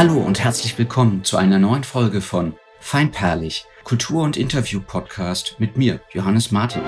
Hallo und herzlich willkommen zu einer neuen Folge von Feinperlig, Kultur- und Interview-Podcast mit mir, Johannes Martin.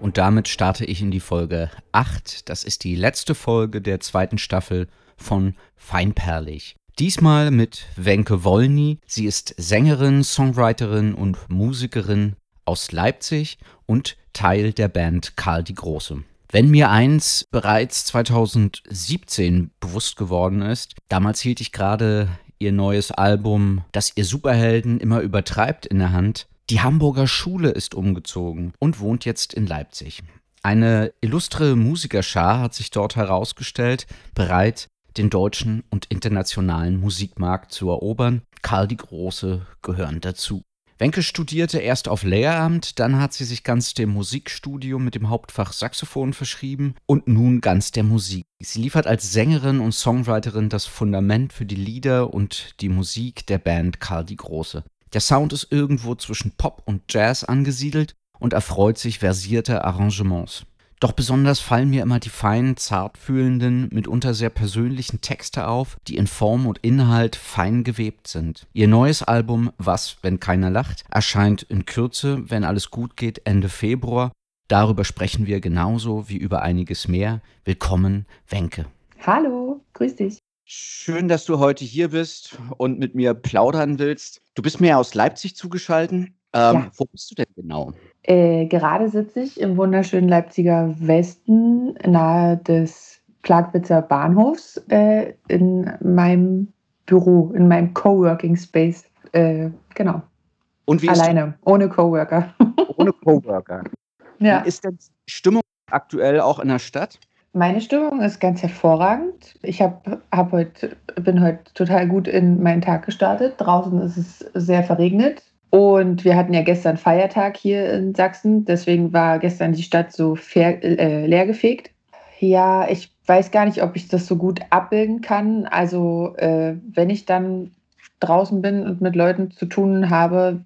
Und damit starte ich in die Folge 8. Das ist die letzte Folge der zweiten Staffel von Feinperlig. Diesmal mit Wenke Wolny. Sie ist Sängerin, Songwriterin und Musikerin aus Leipzig und Teil der Band Karl die Große. Wenn mir eins bereits 2017 bewusst geworden ist, damals hielt ich gerade ihr neues Album, das ihr Superhelden immer übertreibt, in der Hand. Die Hamburger Schule ist umgezogen und wohnt jetzt in Leipzig. Eine illustre Musikerschar hat sich dort herausgestellt, bereit, den deutschen und internationalen Musikmarkt zu erobern. Karl die Große gehören dazu. Wenke studierte erst auf Lehramt, dann hat sie sich ganz dem Musikstudium mit dem Hauptfach Saxophon verschrieben und nun ganz der Musik. Sie liefert als Sängerin und Songwriterin das Fundament für die Lieder und die Musik der Band Karl die Große. Der Sound ist irgendwo zwischen Pop und Jazz angesiedelt und erfreut sich versierter Arrangements. Doch besonders fallen mir immer die feinen, zartfühlenden, mitunter sehr persönlichen Texte auf, die in Form und Inhalt fein gewebt sind. Ihr neues Album Was, wenn keiner lacht, erscheint in Kürze, wenn alles gut geht, Ende Februar. Darüber sprechen wir genauso wie über einiges mehr. Willkommen, Wenke. Hallo, grüß dich. Schön, dass du heute hier bist und mit mir plaudern willst. Du bist mir aus Leipzig zugeschaltet. Ähm, ja. Wo bist du denn genau? Äh, gerade sitze ich im wunderschönen Leipziger Westen nahe des Plagwitzer Bahnhofs äh, in meinem Büro, in meinem Coworking Space. Äh, genau. Und wie Alleine, ohne Coworker. Ohne Coworker. ja. Wie ist denn Stimmung aktuell auch in der Stadt? Meine Stimmung ist ganz hervorragend. Ich hab, hab heute, bin heute total gut in meinen Tag gestartet. Draußen ist es sehr verregnet. Und wir hatten ja gestern Feiertag hier in Sachsen, deswegen war gestern die Stadt so fair, äh, leergefegt. Ja, ich weiß gar nicht, ob ich das so gut abbilden kann. Also äh, wenn ich dann draußen bin und mit Leuten zu tun habe,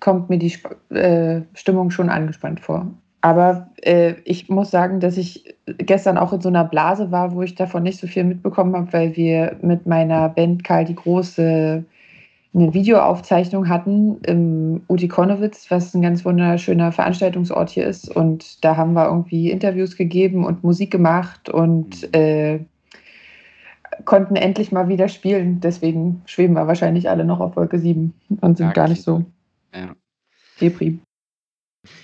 kommt mir die äh, Stimmung schon angespannt vor. Aber äh, ich muss sagen, dass ich gestern auch in so einer Blase war, wo ich davon nicht so viel mitbekommen habe, weil wir mit meiner Band Karl die Große eine Videoaufzeichnung hatten im Uti Konowitz, was ein ganz wunderschöner Veranstaltungsort hier ist. Und da haben wir irgendwie Interviews gegeben und Musik gemacht und mhm. äh, konnten endlich mal wieder spielen. Deswegen schweben wir wahrscheinlich alle noch auf Wolke 7 und sind ja, gar nicht so ja. deprim.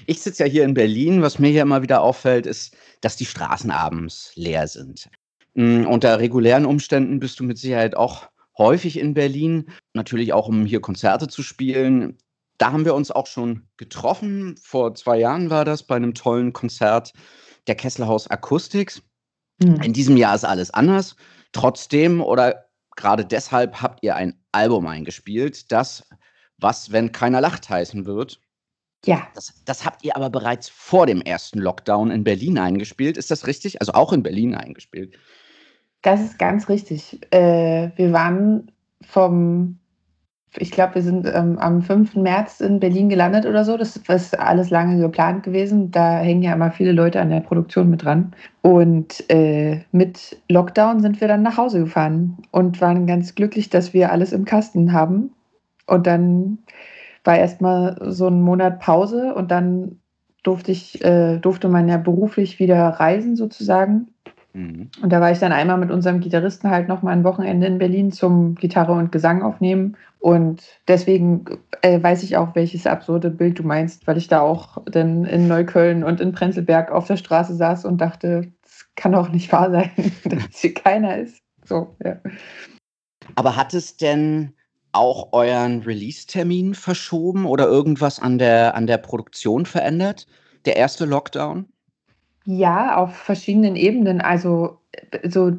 Ich sitze ja hier in Berlin. Was mir hier immer wieder auffällt, ist, dass die Straßen abends leer sind. Mm, unter regulären Umständen bist du mit Sicherheit auch häufig in Berlin, natürlich auch um hier Konzerte zu spielen. Da haben wir uns auch schon getroffen. Vor zwei Jahren war das bei einem tollen Konzert der Kesselhaus Acoustics. Mhm. In diesem Jahr ist alles anders. Trotzdem oder gerade deshalb habt ihr ein Album eingespielt, das Was, wenn keiner lacht heißen wird. Ja. Das, das habt ihr aber bereits vor dem ersten Lockdown in Berlin eingespielt. Ist das richtig? Also auch in Berlin eingespielt. Das ist ganz richtig. Äh, wir waren vom, ich glaube, wir sind ähm, am 5. März in Berlin gelandet oder so. Das ist alles lange geplant gewesen. Da hängen ja immer viele Leute an der Produktion mit dran. Und äh, mit Lockdown sind wir dann nach Hause gefahren und waren ganz glücklich, dass wir alles im Kasten haben. Und dann war erstmal so ein Monat Pause und dann durfte ich, äh, durfte man ja beruflich wieder reisen sozusagen. Mhm. Und da war ich dann einmal mit unserem Gitarristen halt noch mal ein Wochenende in Berlin zum Gitarre und Gesang aufnehmen. Und deswegen äh, weiß ich auch, welches absurde Bild du meinst, weil ich da auch dann in Neukölln und in Prenzlberg auf der Straße saß und dachte, das kann doch nicht wahr sein, dass hier keiner ist. So, ja. Aber hat es denn auch euren Release-Termin verschoben oder irgendwas an der, an der Produktion verändert? Der erste Lockdown? Ja, auf verschiedenen Ebenen. Also so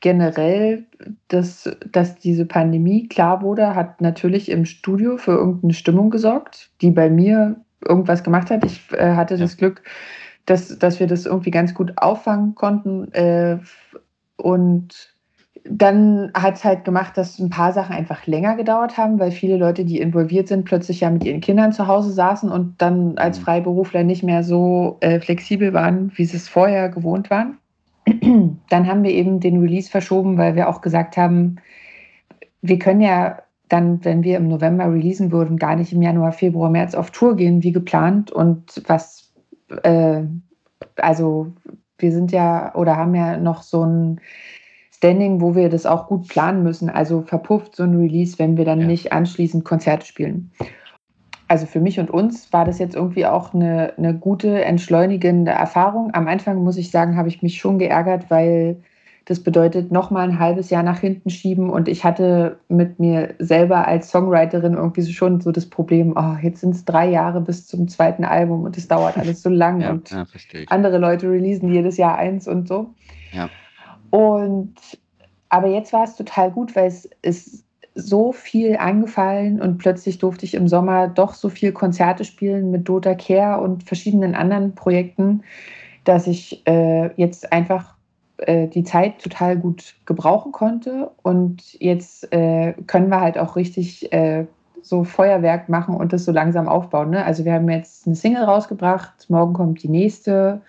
generell, dass, dass diese Pandemie klar wurde, hat natürlich im Studio für irgendeine Stimmung gesorgt, die bei mir irgendwas gemacht hat. Ich äh, hatte das Glück, dass, dass wir das irgendwie ganz gut auffangen konnten. Äh, und dann hat es halt gemacht, dass ein paar Sachen einfach länger gedauert haben, weil viele Leute, die involviert sind, plötzlich ja mit ihren Kindern zu Hause saßen und dann als mhm. Freiberufler nicht mehr so äh, flexibel waren, wie sie es vorher gewohnt waren. dann haben wir eben den Release verschoben, weil wir auch gesagt haben, wir können ja dann, wenn wir im November releasen würden, gar nicht im Januar, Februar, März auf Tour gehen wie geplant. Und was, äh, also wir sind ja oder haben ja noch so ein Standing, wo wir das auch gut planen müssen. Also verpufft so ein Release, wenn wir dann ja. nicht anschließend Konzerte spielen. Also für mich und uns war das jetzt irgendwie auch eine, eine gute, entschleunigende Erfahrung. Am Anfang muss ich sagen, habe ich mich schon geärgert, weil das bedeutet nochmal ein halbes Jahr nach hinten schieben. Und ich hatte mit mir selber als Songwriterin irgendwie schon so das Problem, oh, jetzt sind es drei Jahre bis zum zweiten Album und es dauert alles so lang. ja, und ja, andere Leute releasen jedes Jahr eins und so. Ja. Und aber jetzt war es total gut, weil es ist so viel angefallen und plötzlich durfte ich im Sommer doch so viel Konzerte spielen mit Dota Care und verschiedenen anderen Projekten, dass ich äh, jetzt einfach äh, die Zeit total gut gebrauchen konnte. Und jetzt äh, können wir halt auch richtig äh, so Feuerwerk machen und das so langsam aufbauen. Ne? Also wir haben jetzt eine Single rausgebracht, morgen kommt die nächste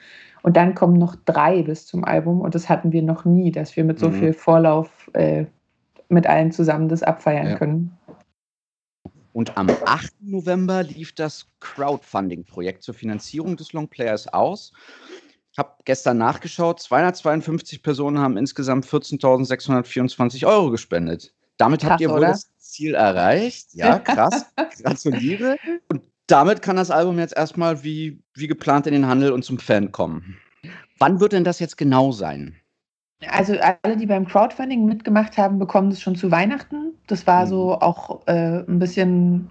und dann kommen noch drei bis zum Album. Und das hatten wir noch nie, dass wir mit so mhm. viel Vorlauf äh, mit allen zusammen das abfeiern ja. können. Und am 8. November lief das Crowdfunding-Projekt zur Finanzierung des Longplayers aus habe gestern nachgeschaut, 252 Personen haben insgesamt 14.624 Euro gespendet. Damit krass, habt ihr wohl oder? das Ziel erreicht. Ja, krass. Gratuliere. Und damit kann das Album jetzt erstmal wie, wie geplant in den Handel und zum Fan kommen. Wann wird denn das jetzt genau sein? Also alle, die beim Crowdfunding mitgemacht haben, bekommen es schon zu Weihnachten. Das war so mhm. auch äh, ein bisschen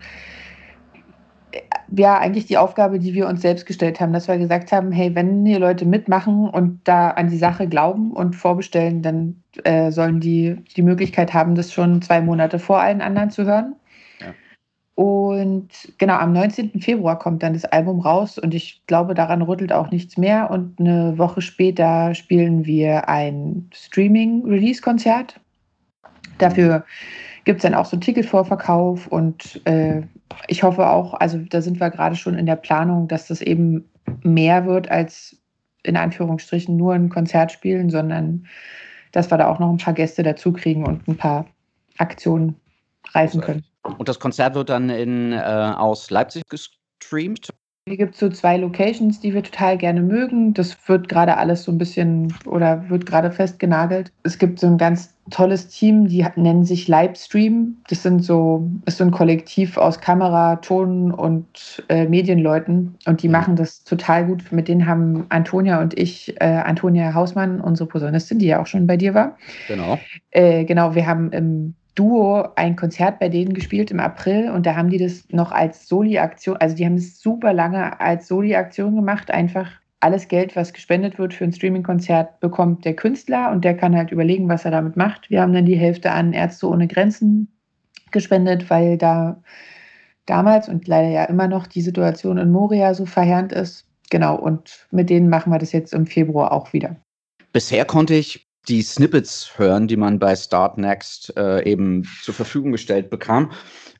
ja eigentlich die Aufgabe, die wir uns selbst gestellt haben, dass wir gesagt haben, hey, wenn die Leute mitmachen und da an die Sache glauben und vorbestellen, dann äh, sollen die die Möglichkeit haben, das schon zwei Monate vor allen anderen zu hören. Und genau, am 19. Februar kommt dann das Album raus und ich glaube, daran rüttelt auch nichts mehr. Und eine Woche später spielen wir ein Streaming-Release-Konzert. Dafür gibt es dann auch so Ticketvorverkauf und äh, ich hoffe auch, also da sind wir gerade schon in der Planung, dass das eben mehr wird als in Anführungsstrichen nur ein Konzert spielen, sondern dass wir da auch noch ein paar Gäste dazu kriegen und ein paar Aktionen reißen können. Und das Konzert wird dann in, äh, aus Leipzig gestreamt? Hier gibt es so zwei Locations, die wir total gerne mögen. Das wird gerade alles so ein bisschen oder wird gerade festgenagelt. Es gibt so ein ganz tolles Team, die nennen sich Livestream. Das sind so, ist so ein Kollektiv aus Kamera, Ton und äh, Medienleuten und die mhm. machen das total gut. Mit denen haben Antonia und ich, äh, Antonia Hausmann, unsere Posaunistin, die ja auch schon bei dir war. Genau. Äh, genau, wir haben im Duo ein Konzert bei denen gespielt im April und da haben die das noch als Soli-Aktion, also die haben es super lange als Soli-Aktion gemacht, einfach alles Geld, was gespendet wird für ein Streaming-Konzert, bekommt der Künstler und der kann halt überlegen, was er damit macht. Wir haben dann die Hälfte an Ärzte ohne Grenzen gespendet, weil da damals und leider ja immer noch die Situation in Moria so verheerend ist. Genau, und mit denen machen wir das jetzt im Februar auch wieder. Bisher konnte ich die Snippets hören, die man bei Start Next äh, eben zur Verfügung gestellt bekam.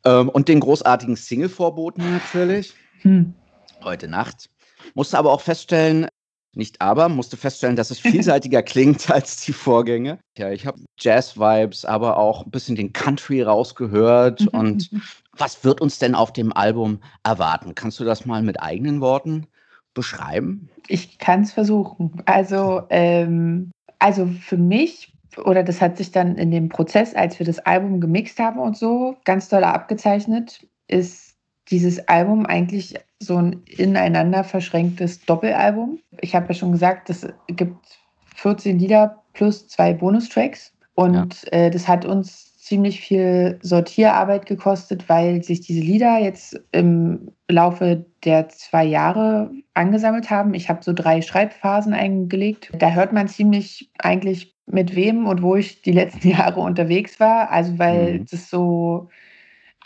Ähm, und den großartigen Single-Vorboten natürlich. Hm. Heute Nacht. Musste aber auch feststellen, nicht aber, musste feststellen, dass es vielseitiger klingt als die Vorgänge. Ja, ich habe Jazz-Vibes, aber auch ein bisschen den Country rausgehört. und was wird uns denn auf dem Album erwarten? Kannst du das mal mit eigenen Worten beschreiben? Ich kann es versuchen. Also ähm, also für mich, oder das hat sich dann in dem Prozess, als wir das Album gemixt haben und so, ganz toll abgezeichnet, ist dieses Album eigentlich so ein ineinander verschränktes Doppelalbum. Ich habe ja schon gesagt, es gibt 14 Lieder plus zwei Bonustracks. Und ja. äh, das hat uns ziemlich viel Sortierarbeit gekostet, weil sich diese Lieder jetzt im Laufe der zwei Jahre angesammelt haben. Ich habe so drei Schreibphasen eingelegt. Da hört man ziemlich eigentlich mit wem und wo ich die letzten Jahre unterwegs war. Also weil mhm. das so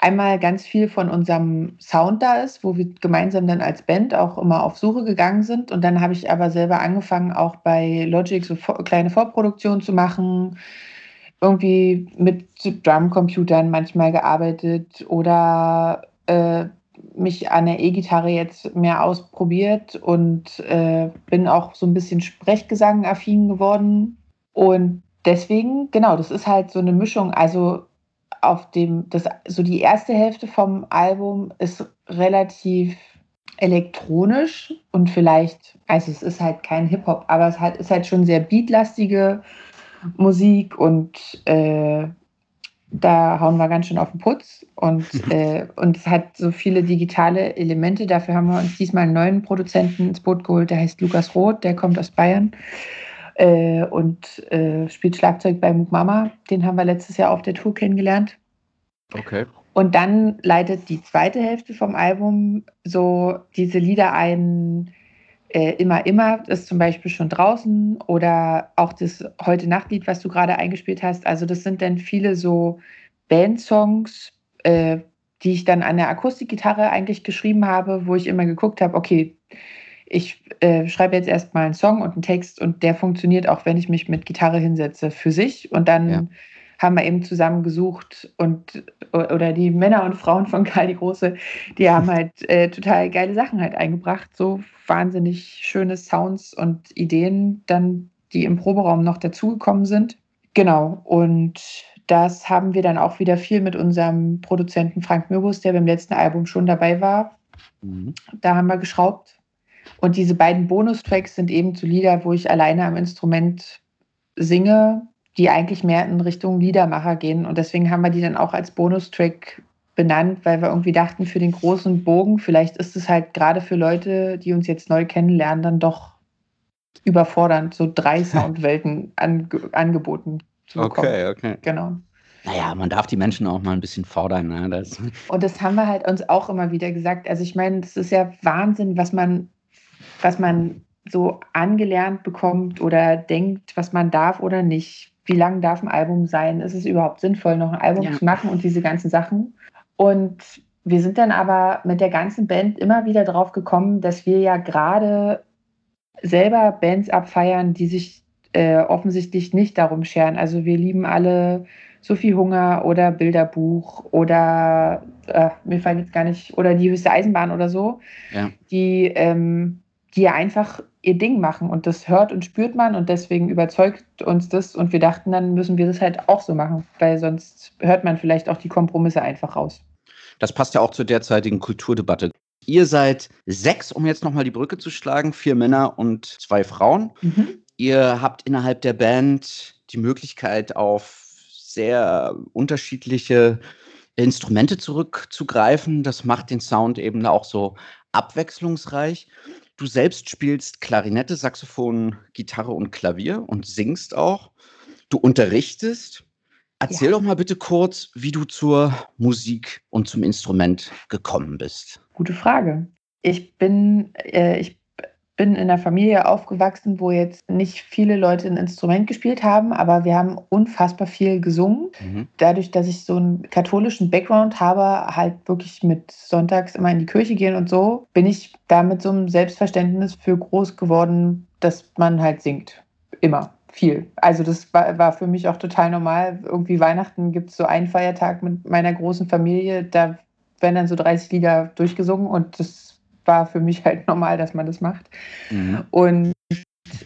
einmal ganz viel von unserem Sound da ist, wo wir gemeinsam dann als Band auch immer auf Suche gegangen sind. Und dann habe ich aber selber angefangen, auch bei Logic so kleine Vorproduktionen zu machen irgendwie mit Drumcomputern manchmal gearbeitet oder äh, mich an der E-Gitarre jetzt mehr ausprobiert und äh, bin auch so ein bisschen Sprechgesang-affin geworden. Und deswegen, genau, das ist halt so eine Mischung. Also auf dem, das, so die erste Hälfte vom Album ist relativ elektronisch und vielleicht, also es ist halt kein Hip-Hop, aber es halt, ist halt schon sehr beatlastige Musik und äh, da hauen wir ganz schön auf den Putz und, äh, und es hat so viele digitale Elemente. Dafür haben wir uns diesmal einen neuen Produzenten ins Boot geholt, der heißt Lukas Roth, der kommt aus Bayern äh, und äh, spielt Schlagzeug bei Mook Mama. Den haben wir letztes Jahr auf der Tour kennengelernt. Okay. Und dann leitet die zweite Hälfte vom Album so diese Lieder ein, äh, immer, immer ist zum Beispiel schon draußen oder auch das Heute Nachtlied, was du gerade eingespielt hast. Also das sind dann viele so Bandsongs, äh, die ich dann an der Akustikgitarre eigentlich geschrieben habe, wo ich immer geguckt habe, okay, ich äh, schreibe jetzt erstmal einen Song und einen Text und der funktioniert auch, wenn ich mich mit Gitarre hinsetze für sich und dann ja haben wir eben zusammen gesucht und oder die Männer und Frauen von Karl die Große, die haben halt äh, total geile Sachen halt eingebracht, so wahnsinnig schöne Sounds und Ideen, dann die im Proberaum noch dazugekommen sind. Genau, und das haben wir dann auch wieder viel mit unserem Produzenten Frank Möbus, der beim letzten Album schon dabei war. Mhm. Da haben wir geschraubt. Und diese beiden Bonustracks sind eben zu Lieder, wo ich alleine am Instrument singe die eigentlich mehr in Richtung Liedermacher gehen. Und deswegen haben wir die dann auch als Bonustrack benannt, weil wir irgendwie dachten, für den großen Bogen, vielleicht ist es halt gerade für Leute, die uns jetzt neu kennenlernen, dann doch überfordernd, so drei Soundwelten ange angeboten zu bekommen. Okay, okay. Genau. Naja, man darf die Menschen auch mal ein bisschen fordern. Ne? Das und das haben wir halt uns auch immer wieder gesagt. Also ich meine, es ist ja Wahnsinn, was man, was man so angelernt bekommt oder denkt, was man darf oder nicht wie lang darf ein Album sein? Ist es überhaupt sinnvoll, noch ein Album ja. zu machen und diese ganzen Sachen? Und wir sind dann aber mit der ganzen Band immer wieder drauf gekommen, dass wir ja gerade selber Bands abfeiern, die sich äh, offensichtlich nicht darum scheren. Also wir lieben alle Sophie Hunger oder Bilderbuch oder äh, mir fallen jetzt gar nicht, oder die höchste Eisenbahn oder so, ja. die, ähm, die einfach ihr Ding machen und das hört und spürt man und deswegen überzeugt uns das und wir dachten, dann müssen wir das halt auch so machen, weil sonst hört man vielleicht auch die Kompromisse einfach raus. Das passt ja auch zur derzeitigen Kulturdebatte. Ihr seid sechs, um jetzt nochmal die Brücke zu schlagen, vier Männer und zwei Frauen. Mhm. Ihr habt innerhalb der Band die Möglichkeit, auf sehr unterschiedliche Instrumente zurückzugreifen. Das macht den Sound eben auch so abwechslungsreich. Du selbst spielst Klarinette, Saxophon, Gitarre und Klavier und singst auch. Du unterrichtest. Erzähl ja. doch mal bitte kurz, wie du zur Musik und zum Instrument gekommen bist. Gute Frage. Ich bin, äh, ich bin in einer Familie aufgewachsen, wo jetzt nicht viele Leute ein Instrument gespielt haben, aber wir haben unfassbar viel gesungen. Mhm. Dadurch, dass ich so einen katholischen Background habe, halt wirklich mit sonntags immer in die Kirche gehen und so, bin ich da mit so einem Selbstverständnis für groß geworden, dass man halt singt. Immer. Viel. Also das war, war für mich auch total normal. Irgendwie Weihnachten gibt es so einen Feiertag mit meiner großen Familie, da werden dann so 30 Lieder durchgesungen und das war für mich halt normal, dass man das macht. Mhm. Und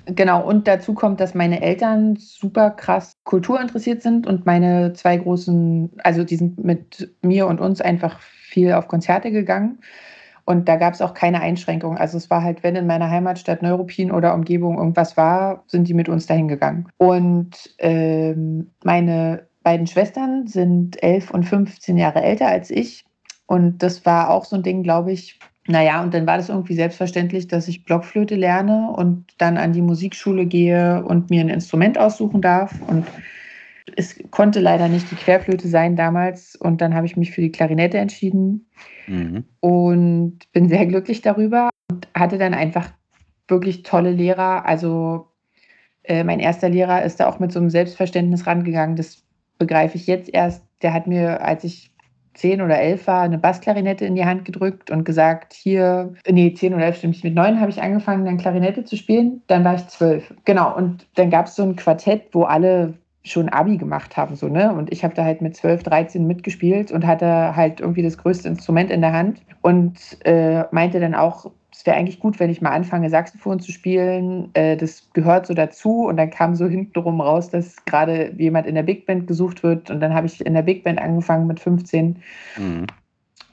genau, und dazu kommt, dass meine Eltern super krass kulturinteressiert sind und meine zwei großen, also die sind mit mir und uns einfach viel auf Konzerte gegangen. Und da gab es auch keine Einschränkungen. Also es war halt, wenn in meiner Heimatstadt Neuruppin oder Umgebung irgendwas war, sind die mit uns dahin gegangen. Und ähm, meine beiden Schwestern sind elf und 15 Jahre älter als ich. Und das war auch so ein Ding, glaube ich, naja, und dann war das irgendwie selbstverständlich, dass ich Blockflöte lerne und dann an die Musikschule gehe und mir ein Instrument aussuchen darf. Und es konnte leider nicht die Querflöte sein damals. Und dann habe ich mich für die Klarinette entschieden mhm. und bin sehr glücklich darüber und hatte dann einfach wirklich tolle Lehrer. Also äh, mein erster Lehrer ist da auch mit so einem Selbstverständnis rangegangen. Das begreife ich jetzt erst. Der hat mir, als ich zehn oder elf war, eine Bassklarinette in die Hand gedrückt und gesagt, hier, nee, zehn oder elf stimmt nicht, mit neun habe ich angefangen, dann Klarinette zu spielen, dann war ich zwölf. Genau, und dann gab es so ein Quartett, wo alle schon Abi gemacht haben, so, ne? Und ich habe da halt mit 12, 13 mitgespielt und hatte halt irgendwie das größte Instrument in der Hand und äh, meinte dann auch, es wäre eigentlich gut, wenn ich mal anfange, Saxophon zu spielen. Äh, das gehört so dazu. Und dann kam so hintenrum raus, dass gerade jemand in der Big Band gesucht wird. Und dann habe ich in der Big Band angefangen mit 15. Mhm.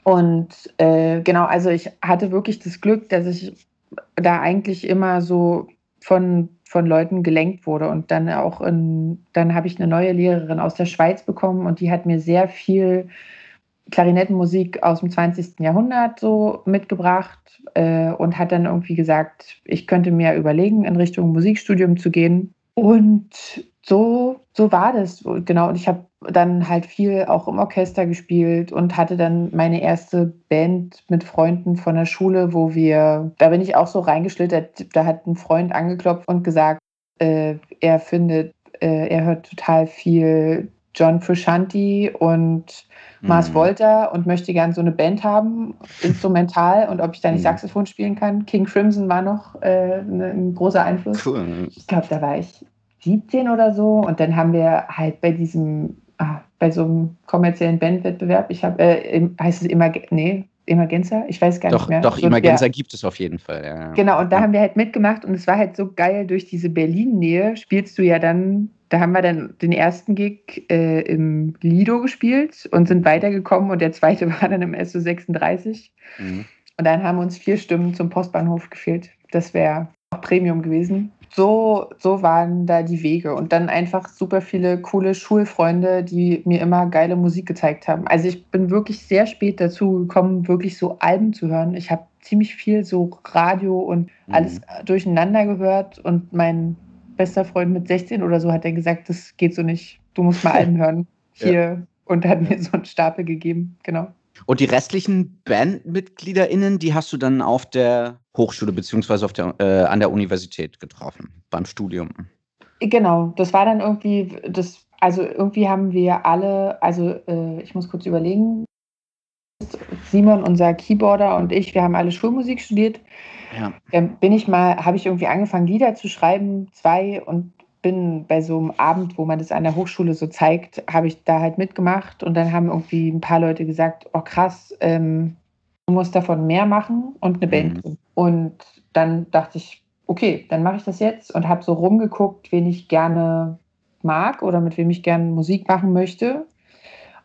Und äh, genau, also ich hatte wirklich das Glück, dass ich da eigentlich immer so von, von Leuten gelenkt wurde. Und dann auch in, dann habe ich eine neue Lehrerin aus der Schweiz bekommen und die hat mir sehr viel Klarinettenmusik aus dem 20. Jahrhundert so mitgebracht äh, und hat dann irgendwie gesagt, ich könnte mir überlegen, in Richtung Musikstudium zu gehen. Und so, so war das. Genau. Und ich habe dann halt viel auch im Orchester gespielt und hatte dann meine erste Band mit Freunden von der Schule, wo wir, da bin ich auch so reingeschlittert, da hat ein Freund angeklopft und gesagt, äh, er findet, äh, er hört total viel John Frusciante und Mars mhm. Volta und möchte gern so eine Band haben, instrumental und ob ich da nicht mhm. Saxophon spielen kann. King Crimson war noch äh, ne, ein großer Einfluss. Cool. Ich glaube, da war ich 17 oder so und dann haben wir halt bei diesem, ah, bei so einem kommerziellen Bandwettbewerb, ich habe, äh, heißt es immer, nee, Emergenza? Ich weiß gar doch, nicht mehr. Doch, so, Emergenza ja. gibt es auf jeden Fall. Ja. Genau, und da ja. haben wir halt mitgemacht und es war halt so geil, durch diese Berlin-Nähe spielst du ja dann da haben wir dann den ersten Gig äh, im Lido gespielt und sind weitergekommen und der zweite war dann im SO36. Mhm. Und dann haben uns vier Stimmen zum Postbahnhof gefehlt. Das wäre auch Premium gewesen. So, so waren da die Wege. Und dann einfach super viele coole Schulfreunde, die mir immer geile Musik gezeigt haben. Also ich bin wirklich sehr spät dazu gekommen, wirklich so Alben zu hören. Ich habe ziemlich viel so Radio und mhm. alles durcheinander gehört. Und mein bester Freund mit 16 oder so hat er gesagt, das geht so nicht. Du musst mal Alben hören. Hier. Ja. Und hat mir so einen Stapel gegeben. Genau. Und die restlichen BandmitgliederInnen, die hast du dann auf der Hochschule beziehungsweise auf der, äh, an der Universität getroffen, beim Studium. Genau, das war dann irgendwie, das, also irgendwie haben wir alle, also äh, ich muss kurz überlegen, Simon, unser Keyboarder und ich, wir haben alle Schulmusik studiert ja. Ähm, bin ich mal, habe ich irgendwie angefangen, Lieder zu schreiben, zwei, und bin bei so einem Abend, wo man das an der Hochschule so zeigt, habe ich da halt mitgemacht und dann haben irgendwie ein paar Leute gesagt, oh krass, ähm, du musst davon mehr machen und eine Band. Mhm. Und dann dachte ich, okay, dann mache ich das jetzt und habe so rumgeguckt, wen ich gerne mag oder mit wem ich gerne Musik machen möchte.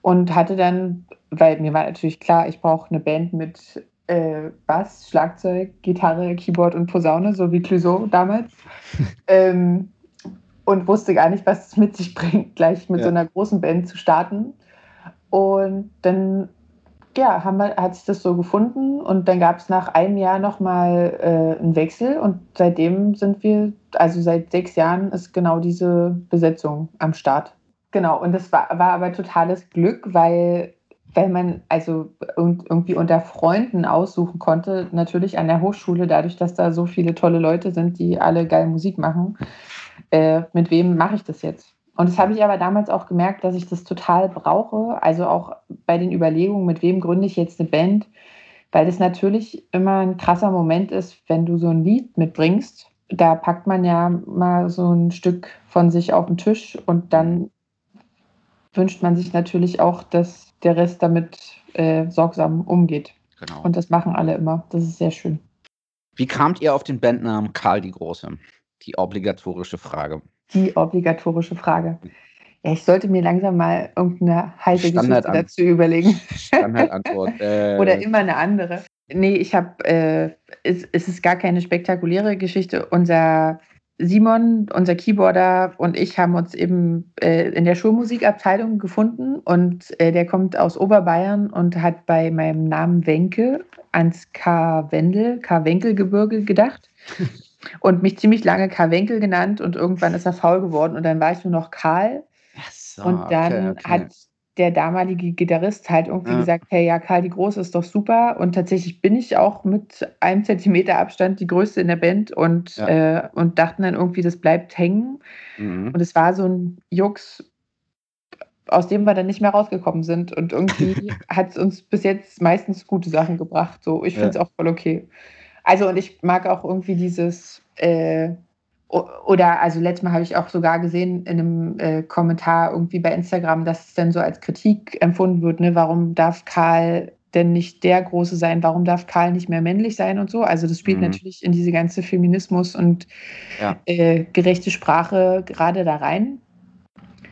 Und hatte dann, weil mir war natürlich klar, ich brauche eine Band mit äh, Bass, Schlagzeug, Gitarre, Keyboard und Posaune, so wie Clouseau damals. ähm, und wusste gar nicht, was es mit sich bringt, gleich mit ja. so einer großen Band zu starten. Und dann ja, haben wir, hat sich das so gefunden und dann gab es nach einem Jahr nochmal äh, einen Wechsel und seitdem sind wir, also seit sechs Jahren ist genau diese Besetzung am Start. Genau, und das war, war aber totales Glück, weil weil man also irgendwie unter Freunden aussuchen konnte, natürlich an der Hochschule, dadurch, dass da so viele tolle Leute sind, die alle geil Musik machen, äh, mit wem mache ich das jetzt? Und das habe ich aber damals auch gemerkt, dass ich das total brauche. Also auch bei den Überlegungen, mit wem gründe ich jetzt eine Band, weil das natürlich immer ein krasser Moment ist, wenn du so ein Lied mitbringst. Da packt man ja mal so ein Stück von sich auf den Tisch und dann wünscht man sich natürlich auch, dass der Rest damit äh, sorgsam umgeht. Genau. Und das machen alle immer. Das ist sehr schön. Wie kamt ihr auf den Bandnamen Karl die Große? Die obligatorische Frage. Die obligatorische Frage. Ja, ich sollte mir langsam mal irgendeine heiße Geschichte dazu überlegen. Standardantwort. Äh, Oder immer eine andere. Nee, ich habe, äh, es, es ist gar keine spektakuläre Geschichte. Unser Simon, unser Keyboarder und ich haben uns eben äh, in der Schulmusikabteilung gefunden und äh, der kommt aus Oberbayern und hat bei meinem Namen Wenke ans K. Wendel, K. Wenkelgebirge gedacht und mich ziemlich lange K. Wenkel genannt und irgendwann ist er faul geworden und dann war ich nur noch Karl. So, und dann okay, okay. hat der damalige Gitarrist halt irgendwie ja. gesagt, hey, ja, Karl die Große ist doch super. Und tatsächlich bin ich auch mit einem Zentimeter Abstand die Größte in der Band und, ja. äh, und dachten dann irgendwie, das bleibt hängen. Mhm. Und es war so ein Jux, aus dem wir dann nicht mehr rausgekommen sind. Und irgendwie hat es uns bis jetzt meistens gute Sachen gebracht. So, ich finde es ja. auch voll okay. Also, und ich mag auch irgendwie dieses, äh, oder also letztes Mal habe ich auch sogar gesehen in einem äh, Kommentar irgendwie bei Instagram, dass es dann so als Kritik empfunden wird, ne, warum darf Karl denn nicht der Große sein, warum darf Karl nicht mehr männlich sein und so. Also das spielt mhm. natürlich in diese ganze Feminismus und ja. äh, gerechte Sprache gerade da rein.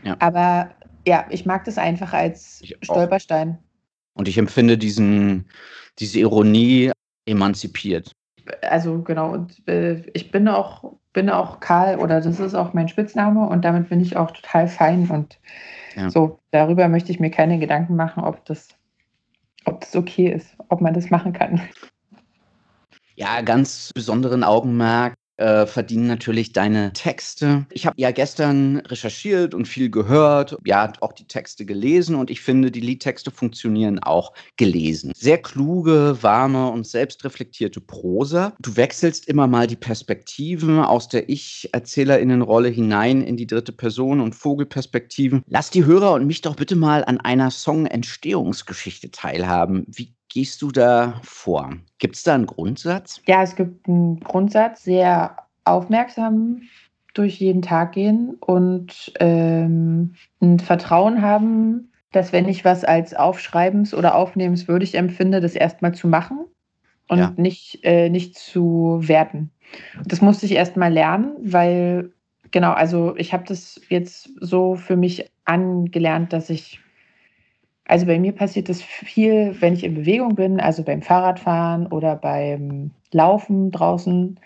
Ja. Aber ja, ich mag das einfach als Stolperstein. Und ich empfinde diesen, diese Ironie emanzipiert. Also genau, und äh, ich bin auch bin auch Karl oder das ist auch mein Spitzname und damit bin ich auch total fein und ja. so darüber möchte ich mir keine Gedanken machen, ob das, ob das okay ist, ob man das machen kann. Ja, ganz besonderen Augenmerk äh, verdienen natürlich deine Texte. Ich habe ja gestern recherchiert und viel gehört, ja, auch die Texte gelesen und ich finde, die Liedtexte funktionieren auch gelesen. Sehr kluge, warme und selbstreflektierte Prosa. Du wechselst immer mal die Perspektiven aus der Ich-Erzählerinnenrolle hinein in die dritte Person und Vogelperspektiven. Lass die Hörer und mich doch bitte mal an einer Song-Entstehungsgeschichte teilhaben. Wie gehst du da vor? Gibt es da einen Grundsatz? Ja, es gibt einen Grundsatz, sehr aufmerksam durch jeden Tag gehen und ähm, ein Vertrauen haben, dass wenn ich was als aufschreibens- oder aufnehmenswürdig empfinde, das erstmal zu machen und ja. nicht, äh, nicht zu werten. Das musste ich erstmal lernen, weil, genau, also ich habe das jetzt so für mich angelernt, dass ich also bei mir passiert das viel, wenn ich in Bewegung bin, also beim Fahrradfahren oder beim Laufen draußen,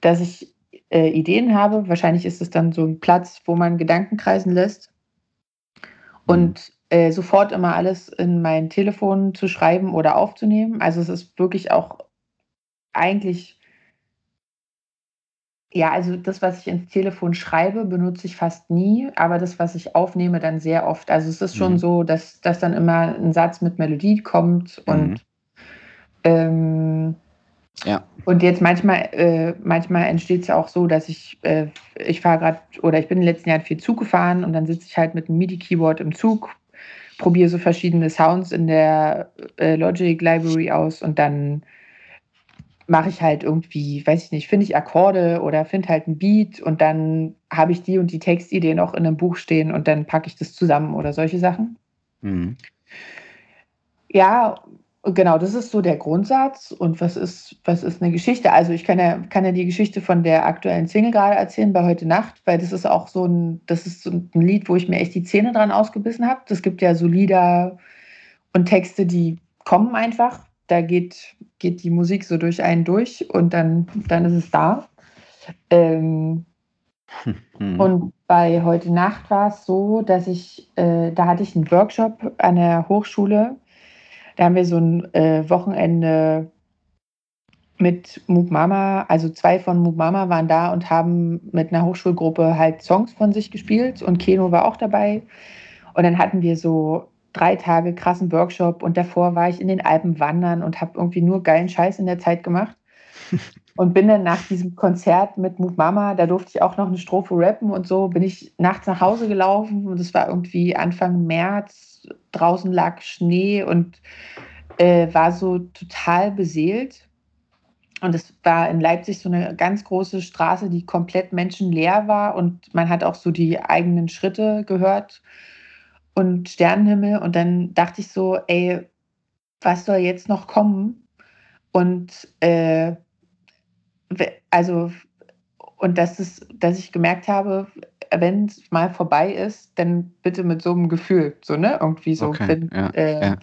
dass ich äh, Ideen habe. Wahrscheinlich ist es dann so ein Platz, wo man Gedanken kreisen lässt. Und äh, sofort immer alles in mein Telefon zu schreiben oder aufzunehmen. Also es ist wirklich auch eigentlich ja, also das, was ich ins Telefon schreibe, benutze ich fast nie, aber das, was ich aufnehme, dann sehr oft. Also es ist schon mhm. so, dass, dass dann immer ein Satz mit Melodie kommt und mhm. ähm, ja. Und jetzt manchmal, äh, manchmal entsteht es ja auch so, dass ich, äh, ich fahre gerade oder ich bin in den letzten Jahren viel Zug gefahren und dann sitze ich halt mit einem MIDI-Keyboard im Zug, probiere so verschiedene Sounds in der äh, Logic Library aus und dann mache ich halt irgendwie, weiß ich nicht, finde ich Akkorde oder finde halt ein Beat und dann habe ich die und die Textideen auch in einem Buch stehen und dann packe ich das zusammen oder solche Sachen. Mhm. Ja, genau, das ist so der Grundsatz. Und was ist, was ist eine Geschichte? Also ich kann ja, kann ja die Geschichte von der aktuellen Single gerade erzählen bei heute Nacht, weil das ist auch so ein, das ist so ein Lied, wo ich mir echt die Zähne dran ausgebissen habe. Das gibt ja so Lieder und Texte, die kommen einfach da geht, geht die Musik so durch einen durch und dann, dann ist es da. Ähm, hm. Und bei heute Nacht war es so, dass ich, äh, da hatte ich einen Workshop an der Hochschule. Da haben wir so ein äh, Wochenende mit Moop Mama, also zwei von Moop Mama waren da und haben mit einer Hochschulgruppe halt Songs von sich gespielt und Keno war auch dabei. Und dann hatten wir so drei Tage krassen Workshop und davor war ich in den Alpen wandern und habe irgendwie nur geilen Scheiß in der Zeit gemacht. Und bin dann nach diesem Konzert mit Move Mama, da durfte ich auch noch eine Strophe rappen und so, bin ich nachts nach Hause gelaufen und es war irgendwie Anfang März, draußen lag Schnee und äh, war so total beseelt. Und es war in Leipzig so eine ganz große Straße, die komplett menschenleer war und man hat auch so die eigenen Schritte gehört und Sternenhimmel. Und dann dachte ich so, ey, was soll jetzt noch kommen? Und äh, also, und das ist, dass ich gemerkt habe, wenn es mal vorbei ist, dann bitte mit so einem Gefühl, so, ne? Irgendwie so. Okay, wenn, ja, äh, ja.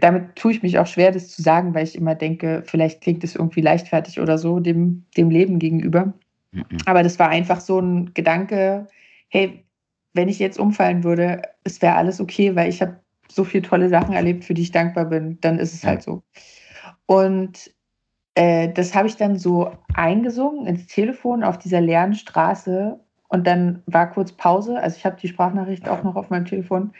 Damit tue ich mich auch schwer, das zu sagen, weil ich immer denke, vielleicht klingt es irgendwie leichtfertig oder so dem, dem Leben gegenüber. Mhm. Aber das war einfach so ein Gedanke, hey, wenn ich jetzt umfallen würde, es wäre alles okay, weil ich habe so viele tolle Sachen erlebt, für die ich dankbar bin, dann ist es ja. halt so. Und äh, das habe ich dann so eingesungen ins Telefon auf dieser leeren Straße und dann war kurz Pause. Also ich habe die Sprachnachricht auch noch auf meinem Telefon.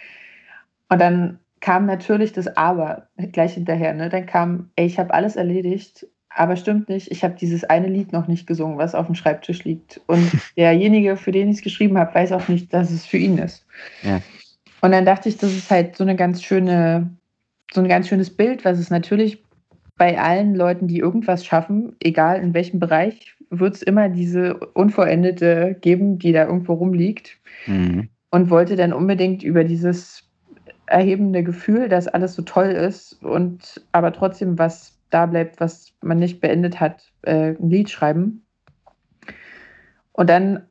Und dann kam natürlich das Aber gleich hinterher. Ne? Dann kam, ey, ich habe alles erledigt aber stimmt nicht, ich habe dieses eine Lied noch nicht gesungen, was auf dem Schreibtisch liegt. Und derjenige, für den ich es geschrieben habe, weiß auch nicht, dass es für ihn ist. Ja. Und dann dachte ich, das ist halt so eine ganz schöne, so ein ganz schönes Bild, was es natürlich bei allen Leuten, die irgendwas schaffen, egal in welchem Bereich, wird es immer diese Unvollendete geben, die da irgendwo rumliegt. Mhm. Und wollte dann unbedingt über dieses erhebende Gefühl, dass alles so toll ist und aber trotzdem was da bleibt, was man nicht beendet hat, äh, ein Lied schreiben. Und dann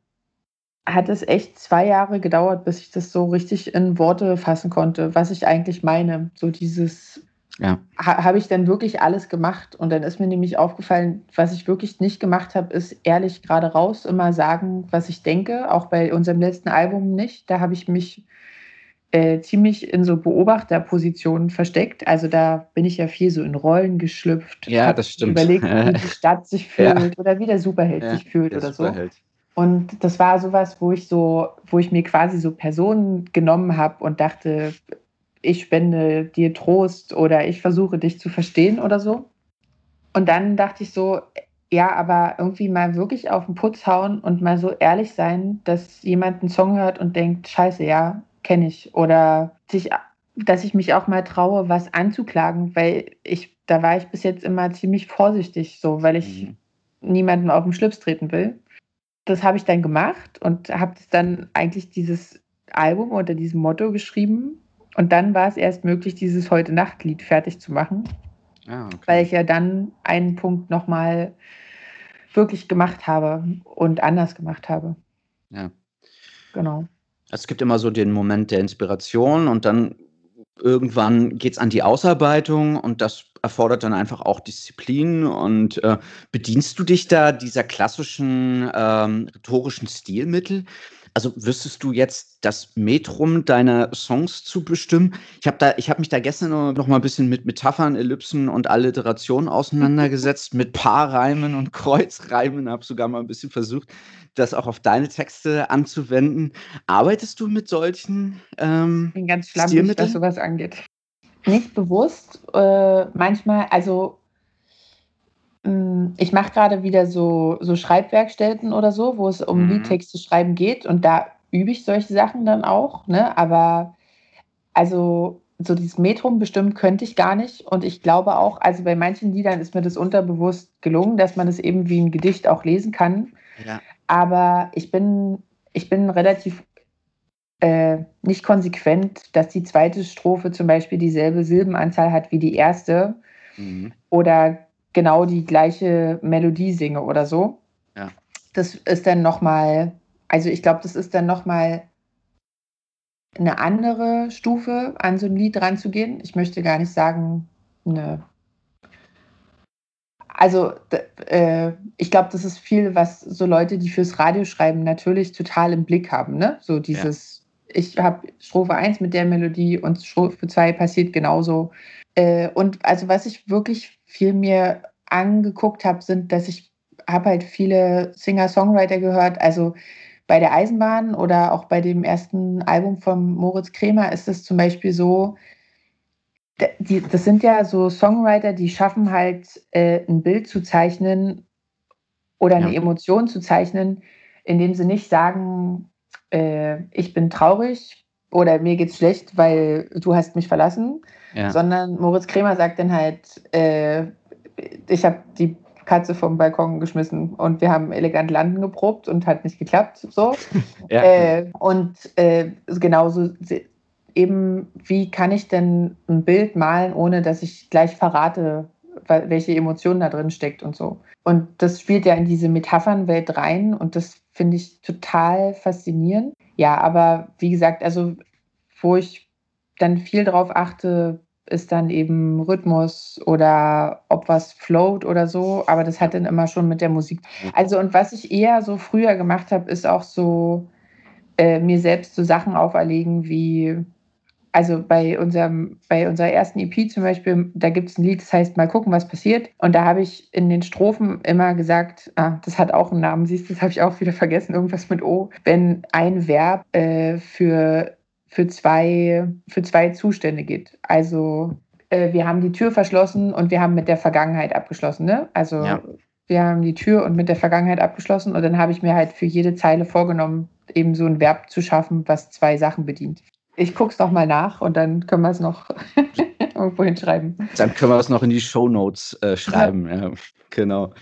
hat es echt zwei Jahre gedauert, bis ich das so richtig in Worte fassen konnte, was ich eigentlich meine. So dieses, ja. ha, habe ich dann wirklich alles gemacht? Und dann ist mir nämlich aufgefallen, was ich wirklich nicht gemacht habe, ist ehrlich gerade raus immer sagen, was ich denke. Auch bei unserem letzten Album nicht. Da habe ich mich äh, ziemlich in so Beobachterpositionen versteckt. Also da bin ich ja viel so in Rollen geschlüpft. Ja, das stimmt. Überlegt, wie die Stadt sich fühlt ja. oder wie der Superheld ja, sich fühlt oder Superheld. so. Und das war sowas, wo ich so, wo ich mir quasi so Personen genommen habe und dachte, ich spende dir Trost oder ich versuche dich zu verstehen oder so. Und dann dachte ich so, ja, aber irgendwie mal wirklich auf den Putz hauen und mal so ehrlich sein, dass jemand einen Song hört und denkt, scheiße, ja, kenne ich. Oder sich, dass ich mich auch mal traue, was anzuklagen, weil ich, da war ich bis jetzt immer ziemlich vorsichtig, so, weil ich mhm. niemandem auf den Schlips treten will das habe ich dann gemacht und habe dann eigentlich dieses Album unter diesem Motto geschrieben. Und dann war es erst möglich, dieses Heute-Nacht-Lied fertig zu machen. Ah, okay. Weil ich ja dann einen Punkt nochmal wirklich gemacht habe und anders gemacht habe. Ja. Genau. Es gibt immer so den Moment der Inspiration und dann irgendwann geht es an die Ausarbeitung und das erfordert dann einfach auch Disziplin. Und äh, bedienst du dich da dieser klassischen ähm, rhetorischen Stilmittel? Also wüsstest du jetzt das Metrum deiner Songs zu bestimmen? Ich habe da, ich habe mich da gestern noch mal ein bisschen mit Metaphern, Ellipsen und Alliterationen auseinandergesetzt, mit Paarreimen und Kreuzreimen, habe sogar mal ein bisschen versucht, das auch auf deine Texte anzuwenden. Arbeitest du mit solchen ähm, Ich bin ganz schlampig, was sowas angeht. Nicht bewusst. Äh, manchmal, also ich mache gerade wieder so, so Schreibwerkstätten oder so, wo es um mhm. Liedtexte schreiben geht und da übe ich solche Sachen dann auch. Ne? Aber also so dieses Metrum bestimmt könnte ich gar nicht. Und ich glaube auch, also bei manchen Liedern ist mir das unterbewusst gelungen, dass man es eben wie ein Gedicht auch lesen kann. Ja. Aber ich bin, ich bin relativ äh, nicht konsequent, dass die zweite Strophe zum Beispiel dieselbe Silbenanzahl hat wie die erste mhm. oder genau die gleiche Melodie singe oder so. Ja. Das ist dann nochmal, also ich glaube, das ist dann nochmal eine andere Stufe, an so ein Lied ranzugehen. Ich möchte gar nicht sagen, eine also äh, ich glaube, das ist viel, was so Leute, die fürs Radio schreiben, natürlich total im Blick haben. Ne? So dieses, ja. ich habe Strophe 1 mit der Melodie und Strophe 2 passiert genauso. Äh, und also was ich wirklich viel mir angeguckt habe, sind, dass ich habe halt viele Singer-Songwriter gehört. Also bei der Eisenbahn oder auch bei dem ersten Album von Moritz Kremer ist es zum Beispiel so, die, das sind ja so Songwriter, die schaffen halt äh, ein Bild zu zeichnen oder eine ja. Emotion zu zeichnen, indem sie nicht sagen, äh, ich bin traurig oder mir geht's schlecht, weil du hast mich verlassen, ja. sondern Moritz Kremer sagt dann halt, äh, ich habe die Katze vom Balkon geschmissen und wir haben elegant landen geprobt und hat nicht geklappt. So. ja. äh, und äh, genauso eben, wie kann ich denn ein Bild malen, ohne dass ich gleich verrate, welche Emotionen da drin steckt und so. Und das spielt ja in diese Metaphernwelt rein und das finde ich total faszinierend. Ja, aber wie gesagt, also wo ich dann viel drauf achte, ist dann eben Rhythmus oder ob was float oder so, aber das hat dann immer schon mit der Musik. Also und was ich eher so früher gemacht habe, ist auch so äh, mir selbst so Sachen auferlegen wie also bei unserem, bei unserer ersten EP zum Beispiel, da gibt es ein Lied, das heißt Mal gucken, was passiert. Und da habe ich in den Strophen immer gesagt, ah, das hat auch einen Namen, siehst du, das habe ich auch wieder vergessen, irgendwas mit O. Wenn ein Verb äh, für, für, zwei, für zwei Zustände geht. Also äh, wir haben die Tür verschlossen und wir haben mit der Vergangenheit abgeschlossen. Ne? Also ja. wir haben die Tür und mit der Vergangenheit abgeschlossen und dann habe ich mir halt für jede Zeile vorgenommen, eben so ein Verb zu schaffen, was zwei Sachen bedient. Ich gucke es nochmal nach und dann können wir es noch irgendwo hinschreiben. Dann können wir es noch in die Show Notes äh, schreiben. Ja. Genau.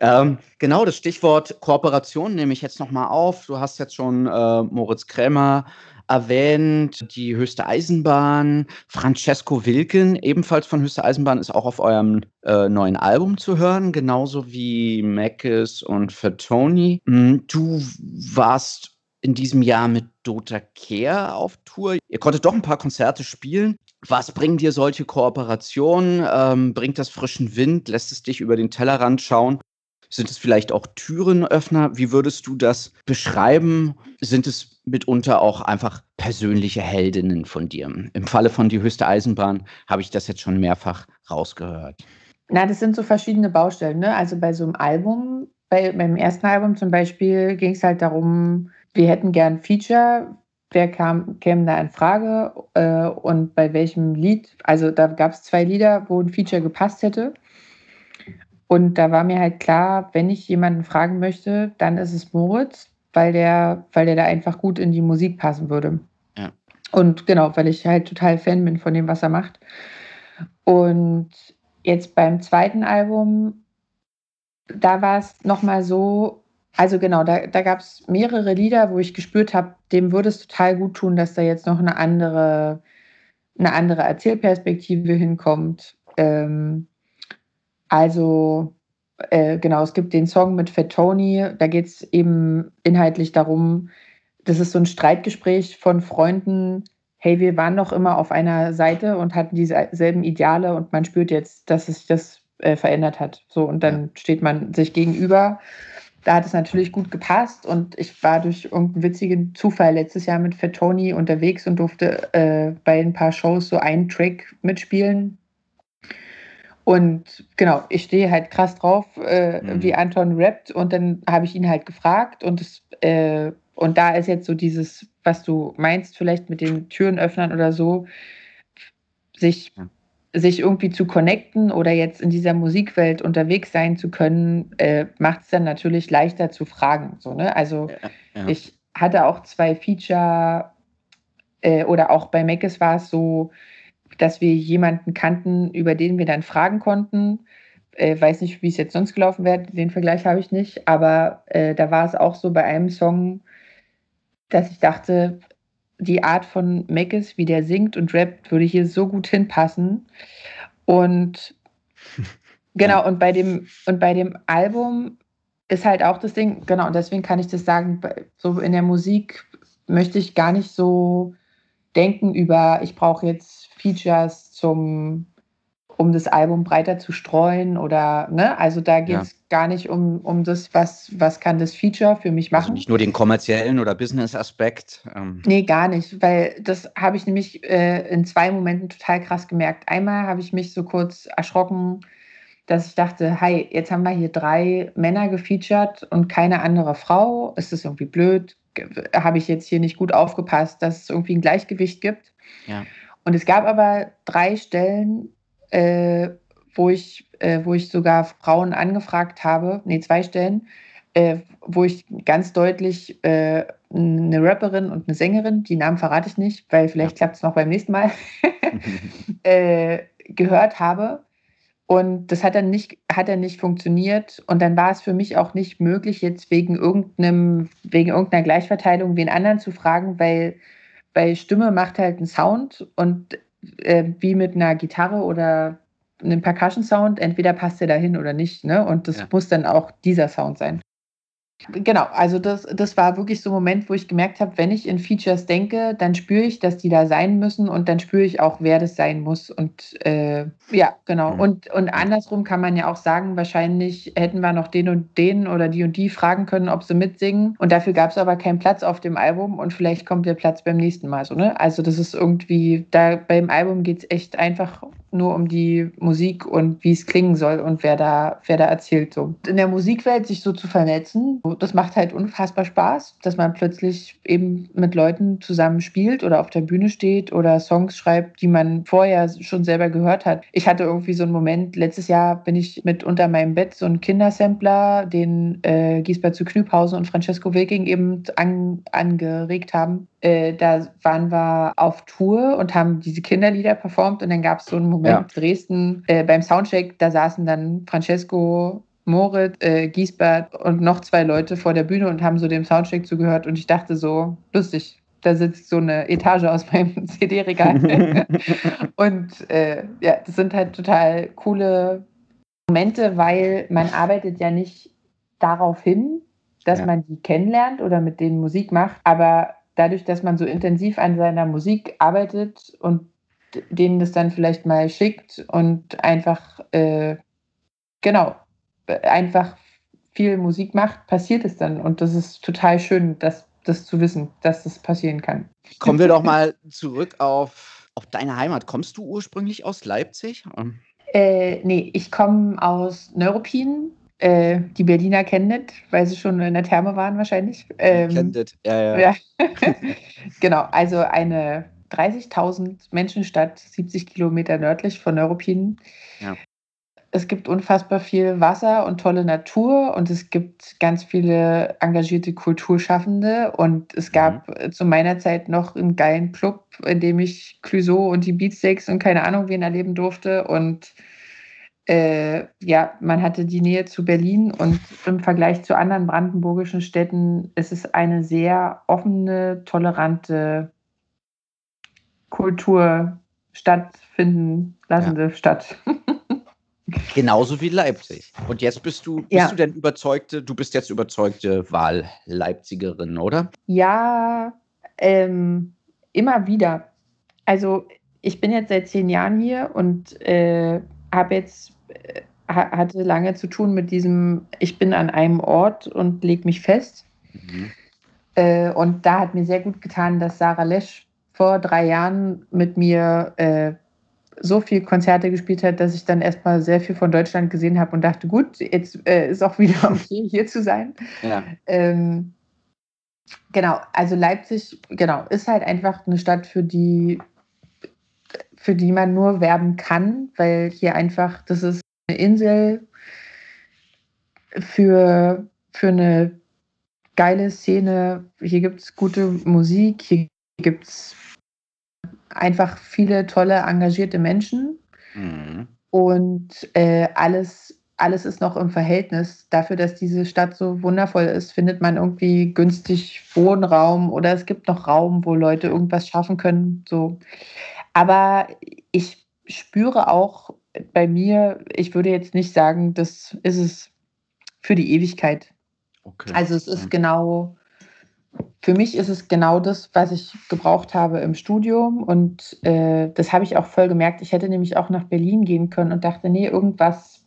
Ähm, genau, das Stichwort Kooperation nehme ich jetzt nochmal auf. Du hast jetzt schon äh, Moritz Krämer erwähnt, die Höchste Eisenbahn, Francesco Wilken, ebenfalls von Höchste Eisenbahn, ist auch auf eurem äh, neuen Album zu hören, genauso wie Mackes und Fatoni. Hm, du warst in diesem Jahr mit Dota Care auf Tour. Ihr konntet doch ein paar Konzerte spielen. Was bringen dir solche Kooperationen? Ähm, bringt das frischen Wind? Lässt es dich über den Tellerrand schauen? Sind es vielleicht auch Türenöffner? Wie würdest du das beschreiben? Sind es mitunter auch einfach persönliche Heldinnen von dir? Im Falle von Die höchste Eisenbahn habe ich das jetzt schon mehrfach rausgehört. Na, das sind so verschiedene Baustellen. Ne? Also bei so einem Album, bei, beim ersten Album zum Beispiel, ging es halt darum, wir hätten gern Feature. Wer kam, käme da in Frage äh, und bei welchem Lied? Also da gab es zwei Lieder, wo ein Feature gepasst hätte. Und da war mir halt klar, wenn ich jemanden fragen möchte, dann ist es Moritz, weil der, weil der da einfach gut in die Musik passen würde. Ja. Und genau, weil ich halt total Fan bin von dem, was er macht. Und jetzt beim zweiten Album, da war es nochmal so, also genau, da, da gab es mehrere Lieder, wo ich gespürt habe, dem würde es total gut tun, dass da jetzt noch eine andere, eine andere Erzählperspektive hinkommt. Ähm, also äh, genau, es gibt den Song mit Fat Tony, da geht es eben inhaltlich darum, das ist so ein Streitgespräch von Freunden, hey, wir waren doch immer auf einer Seite und hatten dieselben Ideale und man spürt jetzt, dass sich das äh, verändert hat. So, und dann ja. steht man sich gegenüber. Da hat es natürlich gut gepasst und ich war durch irgendeinen witzigen Zufall letztes Jahr mit Fat Tony unterwegs und durfte äh, bei ein paar Shows so einen Track mitspielen und genau, ich stehe halt krass drauf, äh, mhm. wie Anton rappt. Und dann habe ich ihn halt gefragt. Und, das, äh, und da ist jetzt so dieses, was du meinst, vielleicht mit den Türen öffnen oder so, sich, ja. Sich irgendwie zu connecten oder jetzt in dieser Musikwelt unterwegs sein zu können, äh, macht es dann natürlich leichter zu fragen. So, ne? Also ja, ja. ich hatte auch zwei Feature äh, oder auch bei Meckes war es so, dass wir jemanden kannten, über den wir dann fragen konnten. Äh, weiß nicht, wie es jetzt sonst gelaufen wäre, den Vergleich habe ich nicht, aber äh, da war es auch so bei einem Song, dass ich dachte, die Art von Meckes, wie der singt und rappt, würde hier so gut hinpassen. Und genau, und bei dem, und bei dem Album ist halt auch das Ding, genau, und deswegen kann ich das sagen, so in der Musik möchte ich gar nicht so denken über, ich brauche jetzt Features zum, um das Album breiter zu streuen oder, ne? Also da geht es ja. gar nicht um, um das, was, was kann das Feature für mich also machen. Also nicht nur den kommerziellen oder Business-Aspekt. Ähm. Nee, gar nicht, weil das habe ich nämlich äh, in zwei Momenten total krass gemerkt. Einmal habe ich mich so kurz erschrocken, dass ich dachte, hi, jetzt haben wir hier drei Männer gefeatured und keine andere Frau. Ist das irgendwie blöd? Habe ich jetzt hier nicht gut aufgepasst, dass es irgendwie ein Gleichgewicht gibt? Ja. Und es gab aber drei Stellen, äh, wo, ich, äh, wo ich sogar Frauen angefragt habe, nee, zwei Stellen, äh, wo ich ganz deutlich äh, eine Rapperin und eine Sängerin, die Namen verrate ich nicht, weil vielleicht klappt es noch beim nächsten Mal, äh, gehört habe. Und das hat dann nicht, hat dann nicht funktioniert. Und dann war es für mich auch nicht möglich, jetzt wegen irgendeinem, wegen irgendeiner Gleichverteilung wen anderen zu fragen, weil bei Stimme macht halt einen Sound und äh, wie mit einer Gitarre oder einem Percussion-Sound, entweder passt der dahin oder nicht. Ne? Und das ja. muss dann auch dieser Sound sein. Genau, also das, das war wirklich so ein Moment, wo ich gemerkt habe, wenn ich in Features denke, dann spüre ich, dass die da sein müssen und dann spüre ich auch, wer das sein muss. Und äh, ja, genau. Mhm. Und, und andersrum kann man ja auch sagen, wahrscheinlich hätten wir noch den und den oder die und die fragen können, ob sie mitsingen. Und dafür gab es aber keinen Platz auf dem Album und vielleicht kommt der Platz beim nächsten Mal so, ne? Also das ist irgendwie, da beim Album geht es echt einfach nur um die Musik und wie es klingen soll und wer da, wer da erzählt so. In der Musikwelt sich so zu vernetzen, das macht halt unfassbar Spaß, dass man plötzlich eben mit Leuten zusammen spielt oder auf der Bühne steht oder Songs schreibt, die man vorher schon selber gehört hat. Ich hatte irgendwie so einen Moment, letztes Jahr bin ich mit unter meinem Bett so einen Kindersampler, den äh, Giesbert zu Knüphausen und Francesco Wilking eben an, angeregt haben. Äh, da waren wir auf Tour und haben diese Kinderlieder performt und dann gab es so einen Moment ja. Dresden äh, beim Soundcheck, da saßen dann Francesco Moritz, äh, Giesbert und noch zwei Leute vor der Bühne und haben so dem Soundcheck zugehört und ich dachte so, lustig, da sitzt so eine Etage aus meinem CD-Regal. und äh, ja, das sind halt total coole Momente, weil man arbeitet ja nicht darauf hin, dass ja. man die kennenlernt oder mit denen Musik macht, aber dadurch, dass man so intensiv an seiner Musik arbeitet und denen das dann vielleicht mal schickt und einfach, äh, genau, einfach viel Musik macht, passiert es dann. Und das ist total schön, dass, das zu wissen, dass das passieren kann. Kommen wir doch mal zurück auf, auf deine Heimat. Kommst du ursprünglich aus Leipzig? Äh, nee, ich komme aus Neuruppin. Äh, die Berliner kennen das, weil sie schon in der Therme waren wahrscheinlich. Ähm, kennt das, ja, ja. ja. genau, also eine 30.000 Menschenstadt, 70 Kilometer nördlich von Neuruppin. Ja es gibt unfassbar viel Wasser und tolle Natur und es gibt ganz viele engagierte Kulturschaffende und es gab mhm. zu meiner Zeit noch einen geilen Club, in dem ich Clouseau und die Beatsteaks und keine Ahnung wen erleben durfte und äh, ja, man hatte die Nähe zu Berlin und im Vergleich zu anderen brandenburgischen Städten ist es eine sehr offene, tolerante Kultur stattfinden lassende ja. Stadt. Genauso wie Leipzig. Und jetzt bist du, bist ja. du denn überzeugte, du bist jetzt überzeugte Wahl-Leipzigerin, oder? Ja, ähm, immer wieder. Also ich bin jetzt seit zehn Jahren hier und äh, habe jetzt äh, hatte lange zu tun mit diesem, ich bin an einem Ort und lege mich fest. Mhm. Äh, und da hat mir sehr gut getan, dass Sarah Lesch vor drei Jahren mit mir äh, so viel Konzerte gespielt hat, dass ich dann erstmal sehr viel von Deutschland gesehen habe und dachte, gut, jetzt äh, ist auch wieder okay, hier zu sein. Ja. Ähm, genau, also Leipzig, genau, ist halt einfach eine Stadt, für die, für die man nur werben kann, weil hier einfach, das ist eine Insel für, für eine geile Szene. Hier gibt es gute Musik, hier gibt es einfach viele tolle, engagierte Menschen. Mhm. Und äh, alles, alles ist noch im Verhältnis. Dafür, dass diese Stadt so wundervoll ist, findet man irgendwie günstig Wohnraum oder es gibt noch Raum, wo Leute irgendwas schaffen können. So. Aber ich spüre auch bei mir, ich würde jetzt nicht sagen, das ist es für die Ewigkeit. Okay. Also es ist genau für mich ist es genau das, was ich gebraucht habe im Studium. Und äh, das habe ich auch voll gemerkt. Ich hätte nämlich auch nach Berlin gehen können und dachte, nee, irgendwas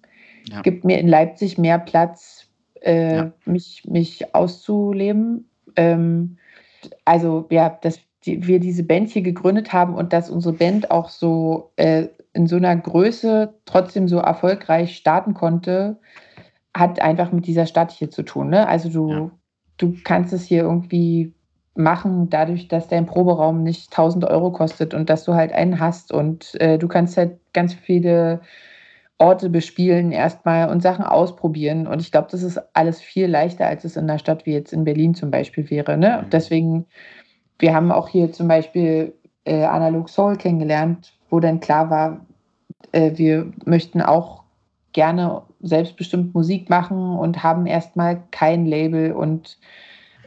ja. gibt mir in Leipzig mehr Platz, äh, ja. mich, mich auszuleben. Ähm, also ja, dass die, wir diese Band hier gegründet haben und dass unsere Band auch so äh, in so einer Größe trotzdem so erfolgreich starten konnte, hat einfach mit dieser Stadt hier zu tun. Ne? Also du ja du kannst es hier irgendwie machen, dadurch, dass dein Proberaum nicht 1000 Euro kostet und dass du halt einen hast und äh, du kannst halt ganz viele Orte bespielen erstmal und Sachen ausprobieren. Und ich glaube, das ist alles viel leichter, als es in einer Stadt wie jetzt in Berlin zum Beispiel wäre. Ne? Mhm. Deswegen, wir haben auch hier zum Beispiel äh, Analog Soul kennengelernt, wo dann klar war, äh, wir möchten auch gerne selbstbestimmt Musik machen und haben erstmal kein Label und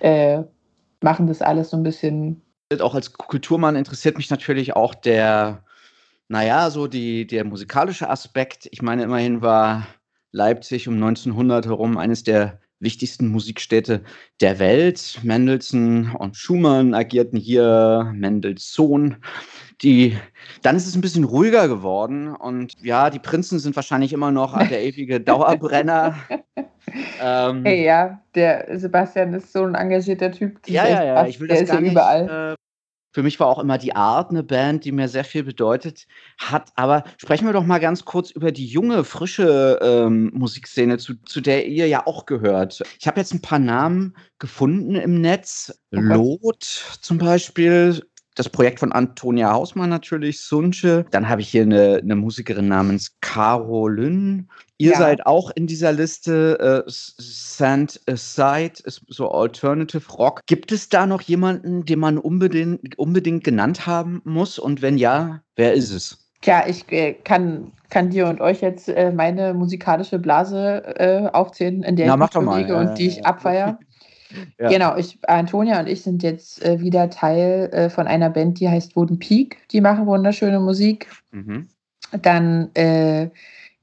äh, machen das alles so ein bisschen. Auch als Kulturmann interessiert mich natürlich auch der, naja, so die, der musikalische Aspekt. Ich meine, immerhin war Leipzig um 1900 herum eines der wichtigsten Musikstädte der Welt. Mendelssohn und Schumann agierten hier, Mendelssohn die, dann ist es ein bisschen ruhiger geworden und ja, die Prinzen sind wahrscheinlich immer noch der ewige Dauerbrenner. ähm, hey, ja, der Sebastian ist so ein engagierter Typ. Ja, ja, ja, ich will das gar nicht. Überall. Äh, für mich war auch immer die Art eine Band, die mir sehr viel bedeutet hat. Aber sprechen wir doch mal ganz kurz über die junge, frische ähm, Musikszene, zu, zu der ihr ja auch gehört. Ich habe jetzt ein paar Namen gefunden im Netz. Lot zum Beispiel, das Projekt von Antonia Hausmann natürlich, Sunche. Dann habe ich hier eine, eine Musikerin namens Carolyn. Ihr ja. seid auch in dieser Liste. Äh, Sand Aside ist so Alternative Rock. Gibt es da noch jemanden, den man unbedingt, unbedingt genannt haben muss? Und wenn ja, wer ist es? Tja, ich äh, kann, kann dir und euch jetzt äh, meine musikalische Blase äh, aufzählen, in der Na, ich mich bewege und die ich ja. abfeiere. Ja. Genau, ich, Antonia und ich sind jetzt äh, wieder Teil äh, von einer Band, die heißt Wooden Peak. Die machen wunderschöne Musik. Mhm. Dann äh,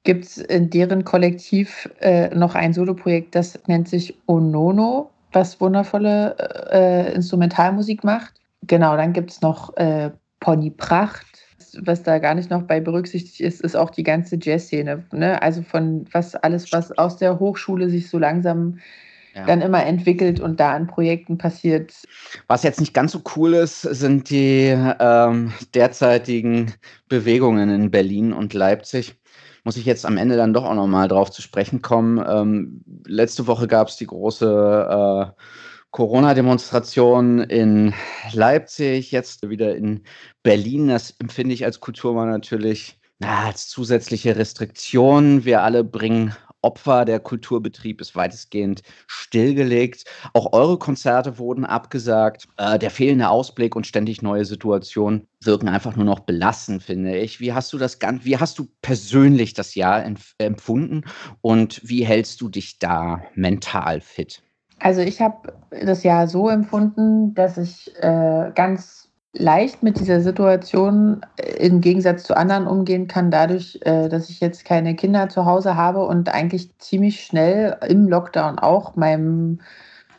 gibt es in deren Kollektiv äh, noch ein Soloprojekt, das nennt sich Onono, was wundervolle äh, Instrumentalmusik macht. Genau, dann gibt es noch äh, Pony Pracht. Was da gar nicht noch bei berücksichtigt ist, ist auch die ganze Jazzszene. Ne? Also von was alles, was aus der Hochschule sich so langsam Ja. dann immer entwickelt und da an Projekten passiert. Was jetzt nicht ganz so cool ist, sind die ähm, derzeitigen Bewegungen in Berlin und Leipzig. Muss ich jetzt am Ende dann doch auch nochmal drauf zu sprechen kommen. Ähm, letzte Woche gab es die große äh, Corona-Demonstration in Leipzig, jetzt wieder in Berlin. Das empfinde ich als Kulturmann natürlich na, als zusätzliche Restriktion. Wir alle bringen Opfer. Der Kulturbetrieb ist weitestgehend stillgelegt. Auch eure Konzerte wurden abgesagt. Äh, der fehlende Ausblick und ständig neue Situationen wirken einfach nur noch belastend, finde ich. Wie hast du das ganz, wie hast du persönlich das Jahr empf- empfunden und wie hältst du dich da mental fit? Also ich habe das Jahr so empfunden, dass ich äh, ganz leicht mit dieser Situation äh, im Gegensatz zu anderen umgehen kann, dadurch, äh, dass ich jetzt keine Kinder zu Hause habe und eigentlich ziemlich schnell im Lockdown auch meinem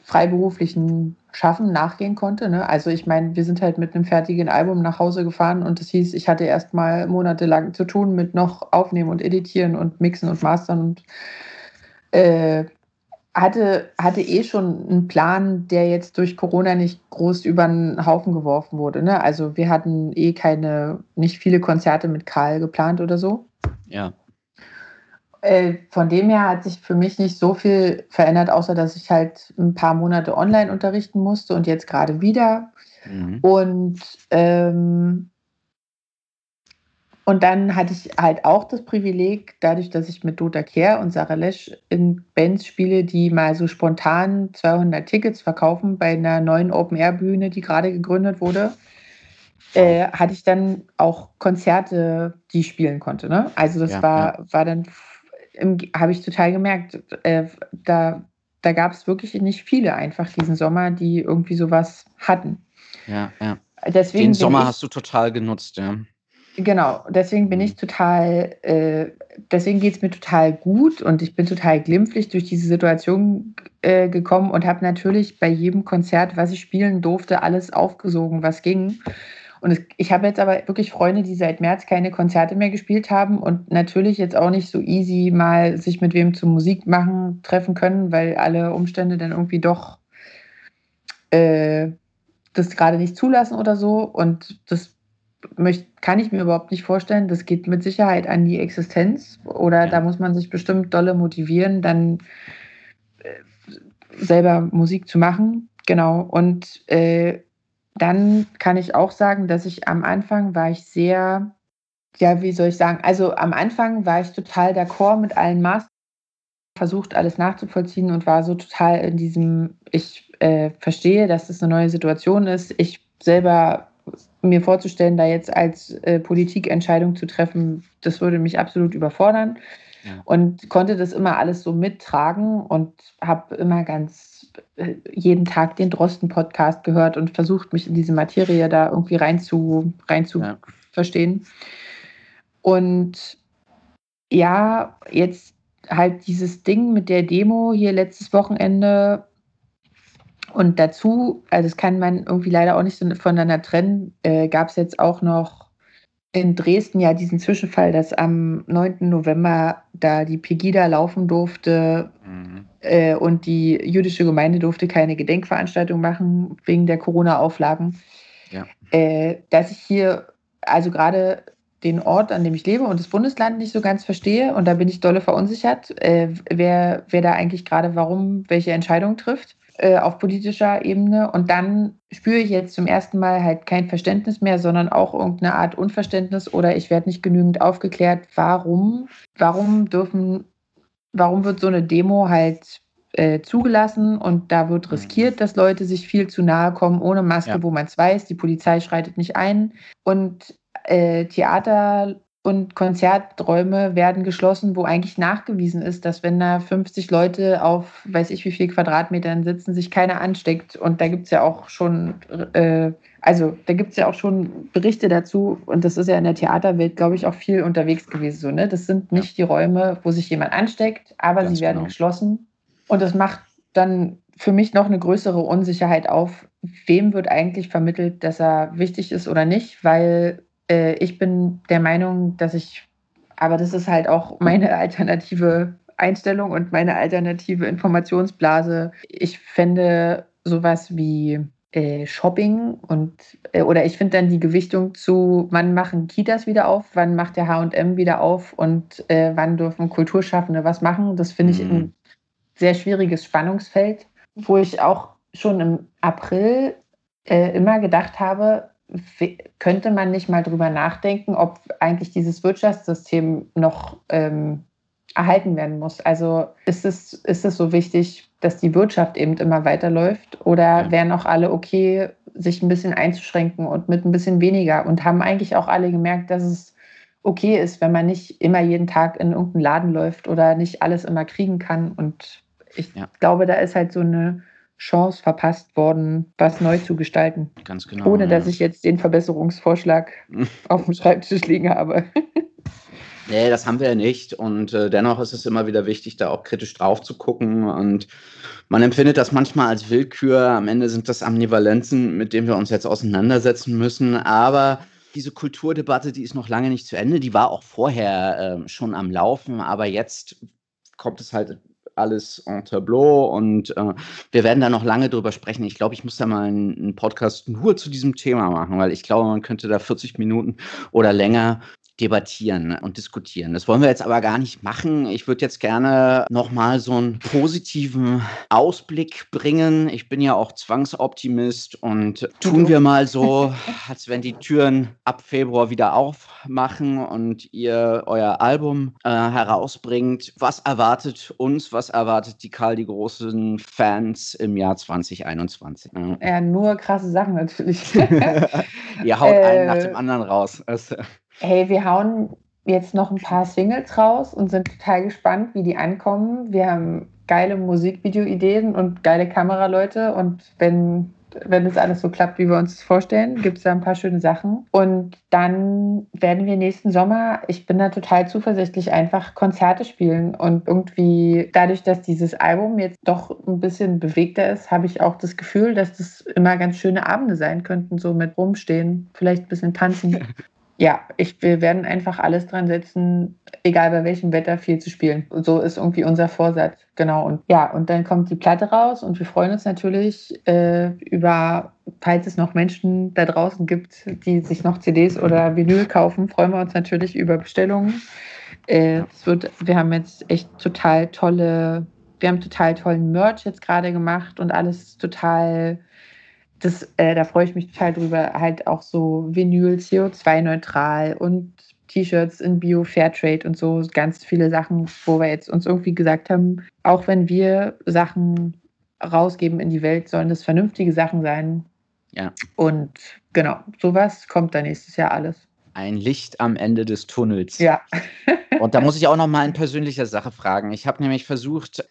freiberuflichen Schaffen nachgehen konnte. Ne? Also ich meine, wir sind halt mit einem fertigen Album nach Hause gefahren und das hieß, ich hatte erst mal monatelang zu tun mit noch Aufnehmen und Editieren und Mixen und Mastern und äh, hatte, hatte eh schon einen Plan, der jetzt durch Corona nicht groß über den Haufen geworfen wurde. Ne? Also wir hatten eh keine, nicht viele Konzerte mit Karl geplant oder so. Ja. Äh, von dem her hat sich für mich nicht so viel verändert, außer dass ich halt ein paar Monate online unterrichten musste und jetzt gerade wieder. Mhm. Und, ähm, und dann hatte ich halt auch das Privileg, dadurch, dass ich mit Dota Kehr und Sarah Lesch in Bands spiele, die mal so spontan 200 Tickets verkaufen bei einer neuen Open-Air-Bühne, die gerade gegründet wurde, äh, hatte ich dann auch Konzerte, die ich spielen konnte. Ne? Also das Ja, war, war dann, habe ich total gemerkt, äh, da, da gab es wirklich nicht viele einfach diesen Sommer, die irgendwie sowas hatten. Ja, ja. Deswegen Den Sommer ich, hast du total genutzt, ja. Genau, deswegen bin Mhm. ich total, äh, deswegen geht es mir total gut und ich bin total glimpflich durch diese Situation äh, gekommen und habe natürlich bei jedem Konzert, was ich spielen durfte, alles aufgesogen, was ging. Und es, ich habe jetzt aber wirklich Freunde, die seit März keine Konzerte mehr gespielt haben und natürlich jetzt auch nicht so easy mal sich mit wem zum Musik machen treffen können, weil alle Umstände dann irgendwie doch äh, das gerade nicht zulassen oder so. Und das möcht, kann ich mir überhaupt nicht vorstellen. Das geht mit Sicherheit an die Existenz oder Ja. da muss man sich bestimmt dolle motivieren, dann äh, selber Musik zu machen. Genau. Und äh, dann kann ich auch sagen, dass ich am Anfang war ich sehr, ja, wie soll ich sagen, also am Anfang war ich total d'accord mit allen Maßnahmen, versucht alles nachzuvollziehen und war so total in diesem, ich äh, verstehe, dass das eine neue Situation ist. Ich selber mir vorzustellen, da jetzt als äh, Politikentscheidung zu treffen, das würde mich absolut überfordern. Ja. Und konnte das immer alles so mittragen und habe immer ganz äh, jeden Tag den Drosten-Podcast gehört und versucht, mich in diese Materie da irgendwie rein zu, rein zu Ja. verstehen. Und ja, jetzt halt dieses Ding mit der Demo hier letztes Wochenende und dazu, also das kann man irgendwie leider auch nicht so voneinander trennen, äh, gab es jetzt auch noch in Dresden ja diesen Zwischenfall, dass am 9. November da die Pegida laufen durfte Mhm. äh, und die jüdische Gemeinde durfte keine Gedenkveranstaltung machen wegen der Corona-Auflagen. Ja. Äh, dass ich hier also gerade den Ort, an dem ich lebe und das Bundesland nicht so ganz verstehe und da bin ich dolle verunsichert, äh, wer, wer da eigentlich gerade warum welche Entscheidung trifft äh, auf politischer Ebene. Und dann spüre ich jetzt zum ersten Mal halt kein Verständnis mehr, sondern auch irgendeine Art Unverständnis oder ich werde nicht genügend aufgeklärt, warum, warum dürfen, warum wird so eine Demo halt äh, zugelassen und da wird riskiert, dass Leute sich viel zu nahe kommen ohne Maske, Ja. wo man es weiß, die Polizei schreitet nicht ein und äh, Theater und Konzerträume werden geschlossen, wo eigentlich nachgewiesen ist, dass wenn da 50 Leute auf weiß ich wie viel Quadratmetern sitzen, sich keiner ansteckt. Und da gibt es ja auch schon, äh, also da gibt es ja auch schon Berichte dazu. Und das ist ja in der Theaterwelt, glaube ich, auch viel unterwegs gewesen. So, ne? Das sind nicht ja. die Räume, wo sich jemand ansteckt, aber Ganz sie werden genau. geschlossen. Und das macht dann für mich noch eine größere Unsicherheit auf, wem wird eigentlich vermittelt, dass er wichtig ist oder nicht, weil äh, ich bin der Meinung, dass ich, aber das ist halt auch meine alternative Einstellung und meine alternative Informationsblase. Ich fände sowas wie äh, Shopping und äh, oder ich finde dann die Gewichtung zu, wann machen Kitas wieder auf, wann macht der HM wieder auf und äh, wann dürfen Kulturschaffende was machen. Das finde ich mhm. ein sehr schwieriges Spannungsfeld, wo ich auch schon im April immer gedacht habe, könnte man nicht mal drüber nachdenken, ob eigentlich dieses Wirtschaftssystem noch ähm, erhalten werden muss? Also ist es, ist es so wichtig, dass die Wirtschaft eben immer weiterläuft oder wären auch alle okay, sich ein bisschen einzuschränken und mit ein bisschen weniger und haben eigentlich auch alle gemerkt, dass es okay ist, wenn man nicht immer jeden Tag in irgendeinen Laden läuft oder nicht alles immer kriegen kann. Und ich ja. glaube, da ist halt so eine Chance verpasst worden, was neu zu gestalten. Ganz genau. Ohne dass ich jetzt den Verbesserungsvorschlag auf dem Schreibtisch liegen habe. Nee, das haben wir ja nicht. Und äh, dennoch ist es immer wieder wichtig, da auch kritisch drauf zu gucken. Und man empfindet das manchmal als Willkür. Am Ende sind das Ambivalenzen, mit denen wir uns jetzt auseinandersetzen müssen. Aber diese Kulturdebatte, die ist noch lange nicht zu Ende. Die war auch vorher äh, schon am Laufen. Aber jetzt kommt es halt alles en tableau und äh, wir werden da noch lange drüber sprechen. Ich glaube, ich muss da mal einen, einen, Podcast nur zu diesem Thema machen, weil ich glaube, man könnte da 40 Minuten oder länger debattieren und diskutieren. Das wollen wir jetzt aber gar nicht machen. Ich würde jetzt gerne nochmal so einen positiven Ausblick bringen. Ich bin ja auch Zwangsoptimist und tun wir mal so, als wenn die Türen ab Februar wieder aufmachen und ihr euer Album äh, herausbringt. Was erwartet uns, was erwartet die Karl die großen Fans im Jahr 2021? Ja, nur krasse Sachen natürlich. ihr haut äh, einen nach dem anderen raus. Hey, wir hauen jetzt noch ein paar Singles raus und sind total gespannt, wie die ankommen. Wir haben geile Musikvideo-Ideen und geile Kameraleute und wenn wenn das alles so klappt, wie wir uns das vorstellen, gibt es da ein paar schöne Sachen. Und dann werden wir nächsten Sommer, ich bin da total zuversichtlich, einfach Konzerte spielen. Und irgendwie dadurch, dass dieses Album jetzt doch ein bisschen bewegter ist, habe ich auch das Gefühl, dass das immer ganz schöne Abende sein könnten, so mit rumstehen, vielleicht ein bisschen tanzen. ja, ich, wir werden einfach alles dran setzen, egal bei welchem Wetter, viel zu spielen. So ist irgendwie unser Vorsatz. Genau. Und ja, und dann kommt die Platte raus und wir freuen uns natürlich äh, über, falls es noch Menschen da draußen gibt, die sich noch CDs oder Vinyl kaufen, freuen wir uns natürlich über Bestellungen. Äh, es wird, wir haben jetzt echt total tolle, wir haben total tollen Merch jetzt gerade gemacht und alles total das, äh, da freue ich mich total drüber, halt auch so Vinyl, CO2-neutral und T-Shirts in Bio Fairtrade und so ganz viele Sachen, wo wir jetzt uns irgendwie gesagt haben, auch wenn wir Sachen rausgeben in die Welt, sollen das vernünftige Sachen sein. Ja. Und genau, sowas kommt dann nächstes Jahr alles. Ein Licht am Ende des Tunnels. Ja. und da muss ich auch noch mal in persönlicher Sache fragen. Ich habe nämlich versucht,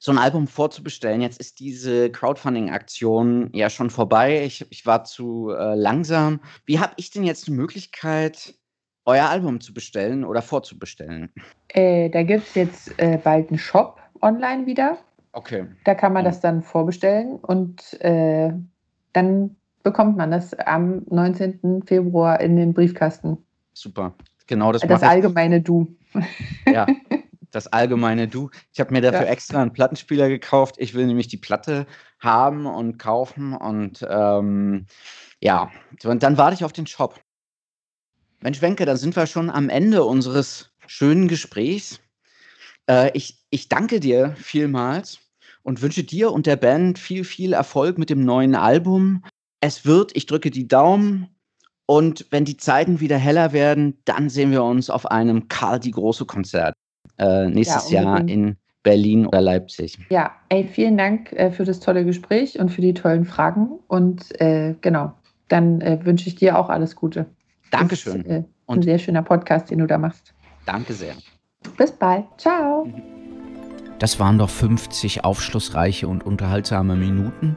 so ein Album vorzubestellen. Jetzt ist diese Crowdfunding-Aktion ja schon vorbei. Ich, ich war zu äh, langsam. Wie habe ich denn jetzt die Möglichkeit, euer Album zu bestellen oder vorzubestellen? Äh, da gibt es jetzt äh, bald einen Shop online wieder. Okay. Da kann man ja. das dann vorbestellen und äh, dann bekommt man das am 19. Februar in den Briefkasten. Super. Genau das Das allgemeine Du. Ja, das allgemeine Du. Ich habe mir dafür ja. extra einen Plattenspieler gekauft. Ich will nämlich die Platte haben und kaufen und ähm, ja, und dann warte ich auf den Shop. Mensch, Wenke, dann sind wir schon am Ende unseres schönen Gesprächs. Äh, ich, ich danke dir vielmals und wünsche dir und der Band viel, viel Erfolg mit dem neuen Album. Es wird, ich drücke die Daumen. Und wenn die Zeiten wieder heller werden, dann sehen wir uns auf einem Karl die Große Konzert äh, nächstes ja, Jahr in Berlin oder Leipzig. Ja, ey, vielen Dank äh, für das tolle Gespräch und für die tollen Fragen. Und äh, genau, dann äh, wünsche ich dir auch alles Gute. Dankeschön. Bis, äh, Und Ein sehr schöner Podcast, den du da machst. Danke sehr. Bis bald. Ciao. Das waren doch 50 aufschlussreiche und unterhaltsame Minuten.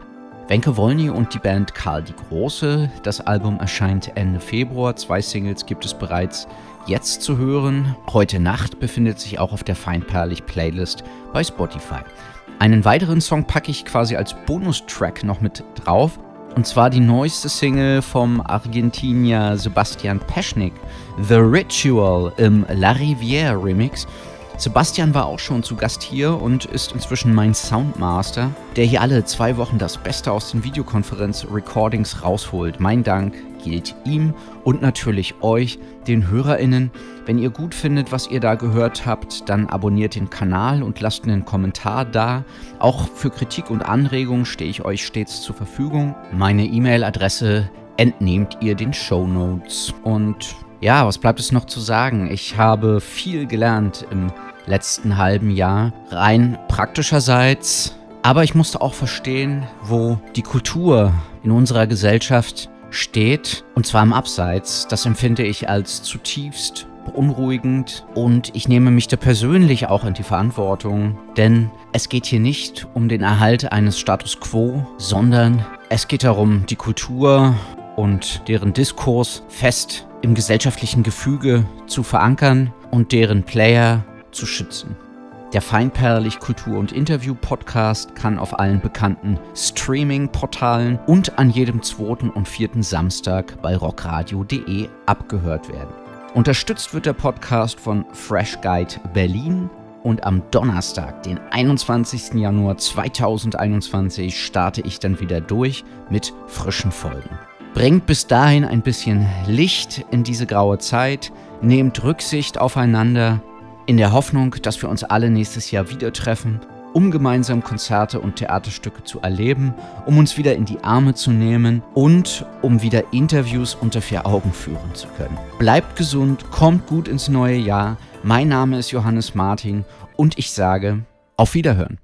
Wenke Wolny und die Band Karl die Große. Das Album erscheint Ende Februar. Zwei Singles gibt es bereits jetzt zu hören. Heute Nacht befindet sich auch auf der Feinperlig Playlist bei Spotify. Einen weiteren Song packe ich quasi als Bonustrack noch mit drauf. Und zwar die neueste Single vom Argentinier Sebastian Peschnik, The Ritual im La Rivière Remix. Sebastian war auch schon zu Gast hier und ist inzwischen mein Soundmaster, der hier alle zwei Wochen das Beste aus den Videokonferenz-Recordings rausholt. Mein Dank gilt ihm und natürlich euch, den HörerInnen. Wenn ihr gut findet, was ihr da gehört habt, dann abonniert den Kanal und lasst einen Kommentar da. Auch für Kritik und Anregungen stehe ich euch stets zur Verfügung. Meine E-Mail-Adresse entnehmt ihr den Show Notes. Und ja, was bleibt es noch zu sagen? Ich habe viel gelernt im letzten halben Jahr, rein praktischerseits. Aber ich musste auch verstehen, wo die Kultur in unserer Gesellschaft steht, und zwar im Abseits. Das empfinde ich als zutiefst beunruhigend und ich nehme mich da persönlich auch in die Verantwortung, denn es geht hier nicht um den Erhalt eines Status quo, sondern es geht darum, die Kultur und deren Diskurs fest im gesellschaftlichen Gefüge zu verankern und deren Player zu schützen. Der Feinperlig Kultur- und Interview-Podcast kann auf allen bekannten Streaming-Portalen und an jedem zweiten und vierten Samstag bei rockradio.de abgehört werden. Unterstützt wird der Podcast von Fresh Guide Berlin und am Donnerstag, den 21. Januar 2021, starte ich dann wieder durch mit frischen Folgen. Bringt bis dahin ein bisschen Licht in diese graue Zeit, nehmt Rücksicht aufeinander in der Hoffnung, dass wir uns alle nächstes Jahr wieder treffen, um gemeinsam Konzerte und Theaterstücke zu erleben, um uns wieder in die Arme zu nehmen und um wieder Interviews unter vier Augen führen zu können. Bleibt gesund, kommt gut ins neue Jahr. Mein Name ist Johannes Martin und ich sage auf Wiederhören.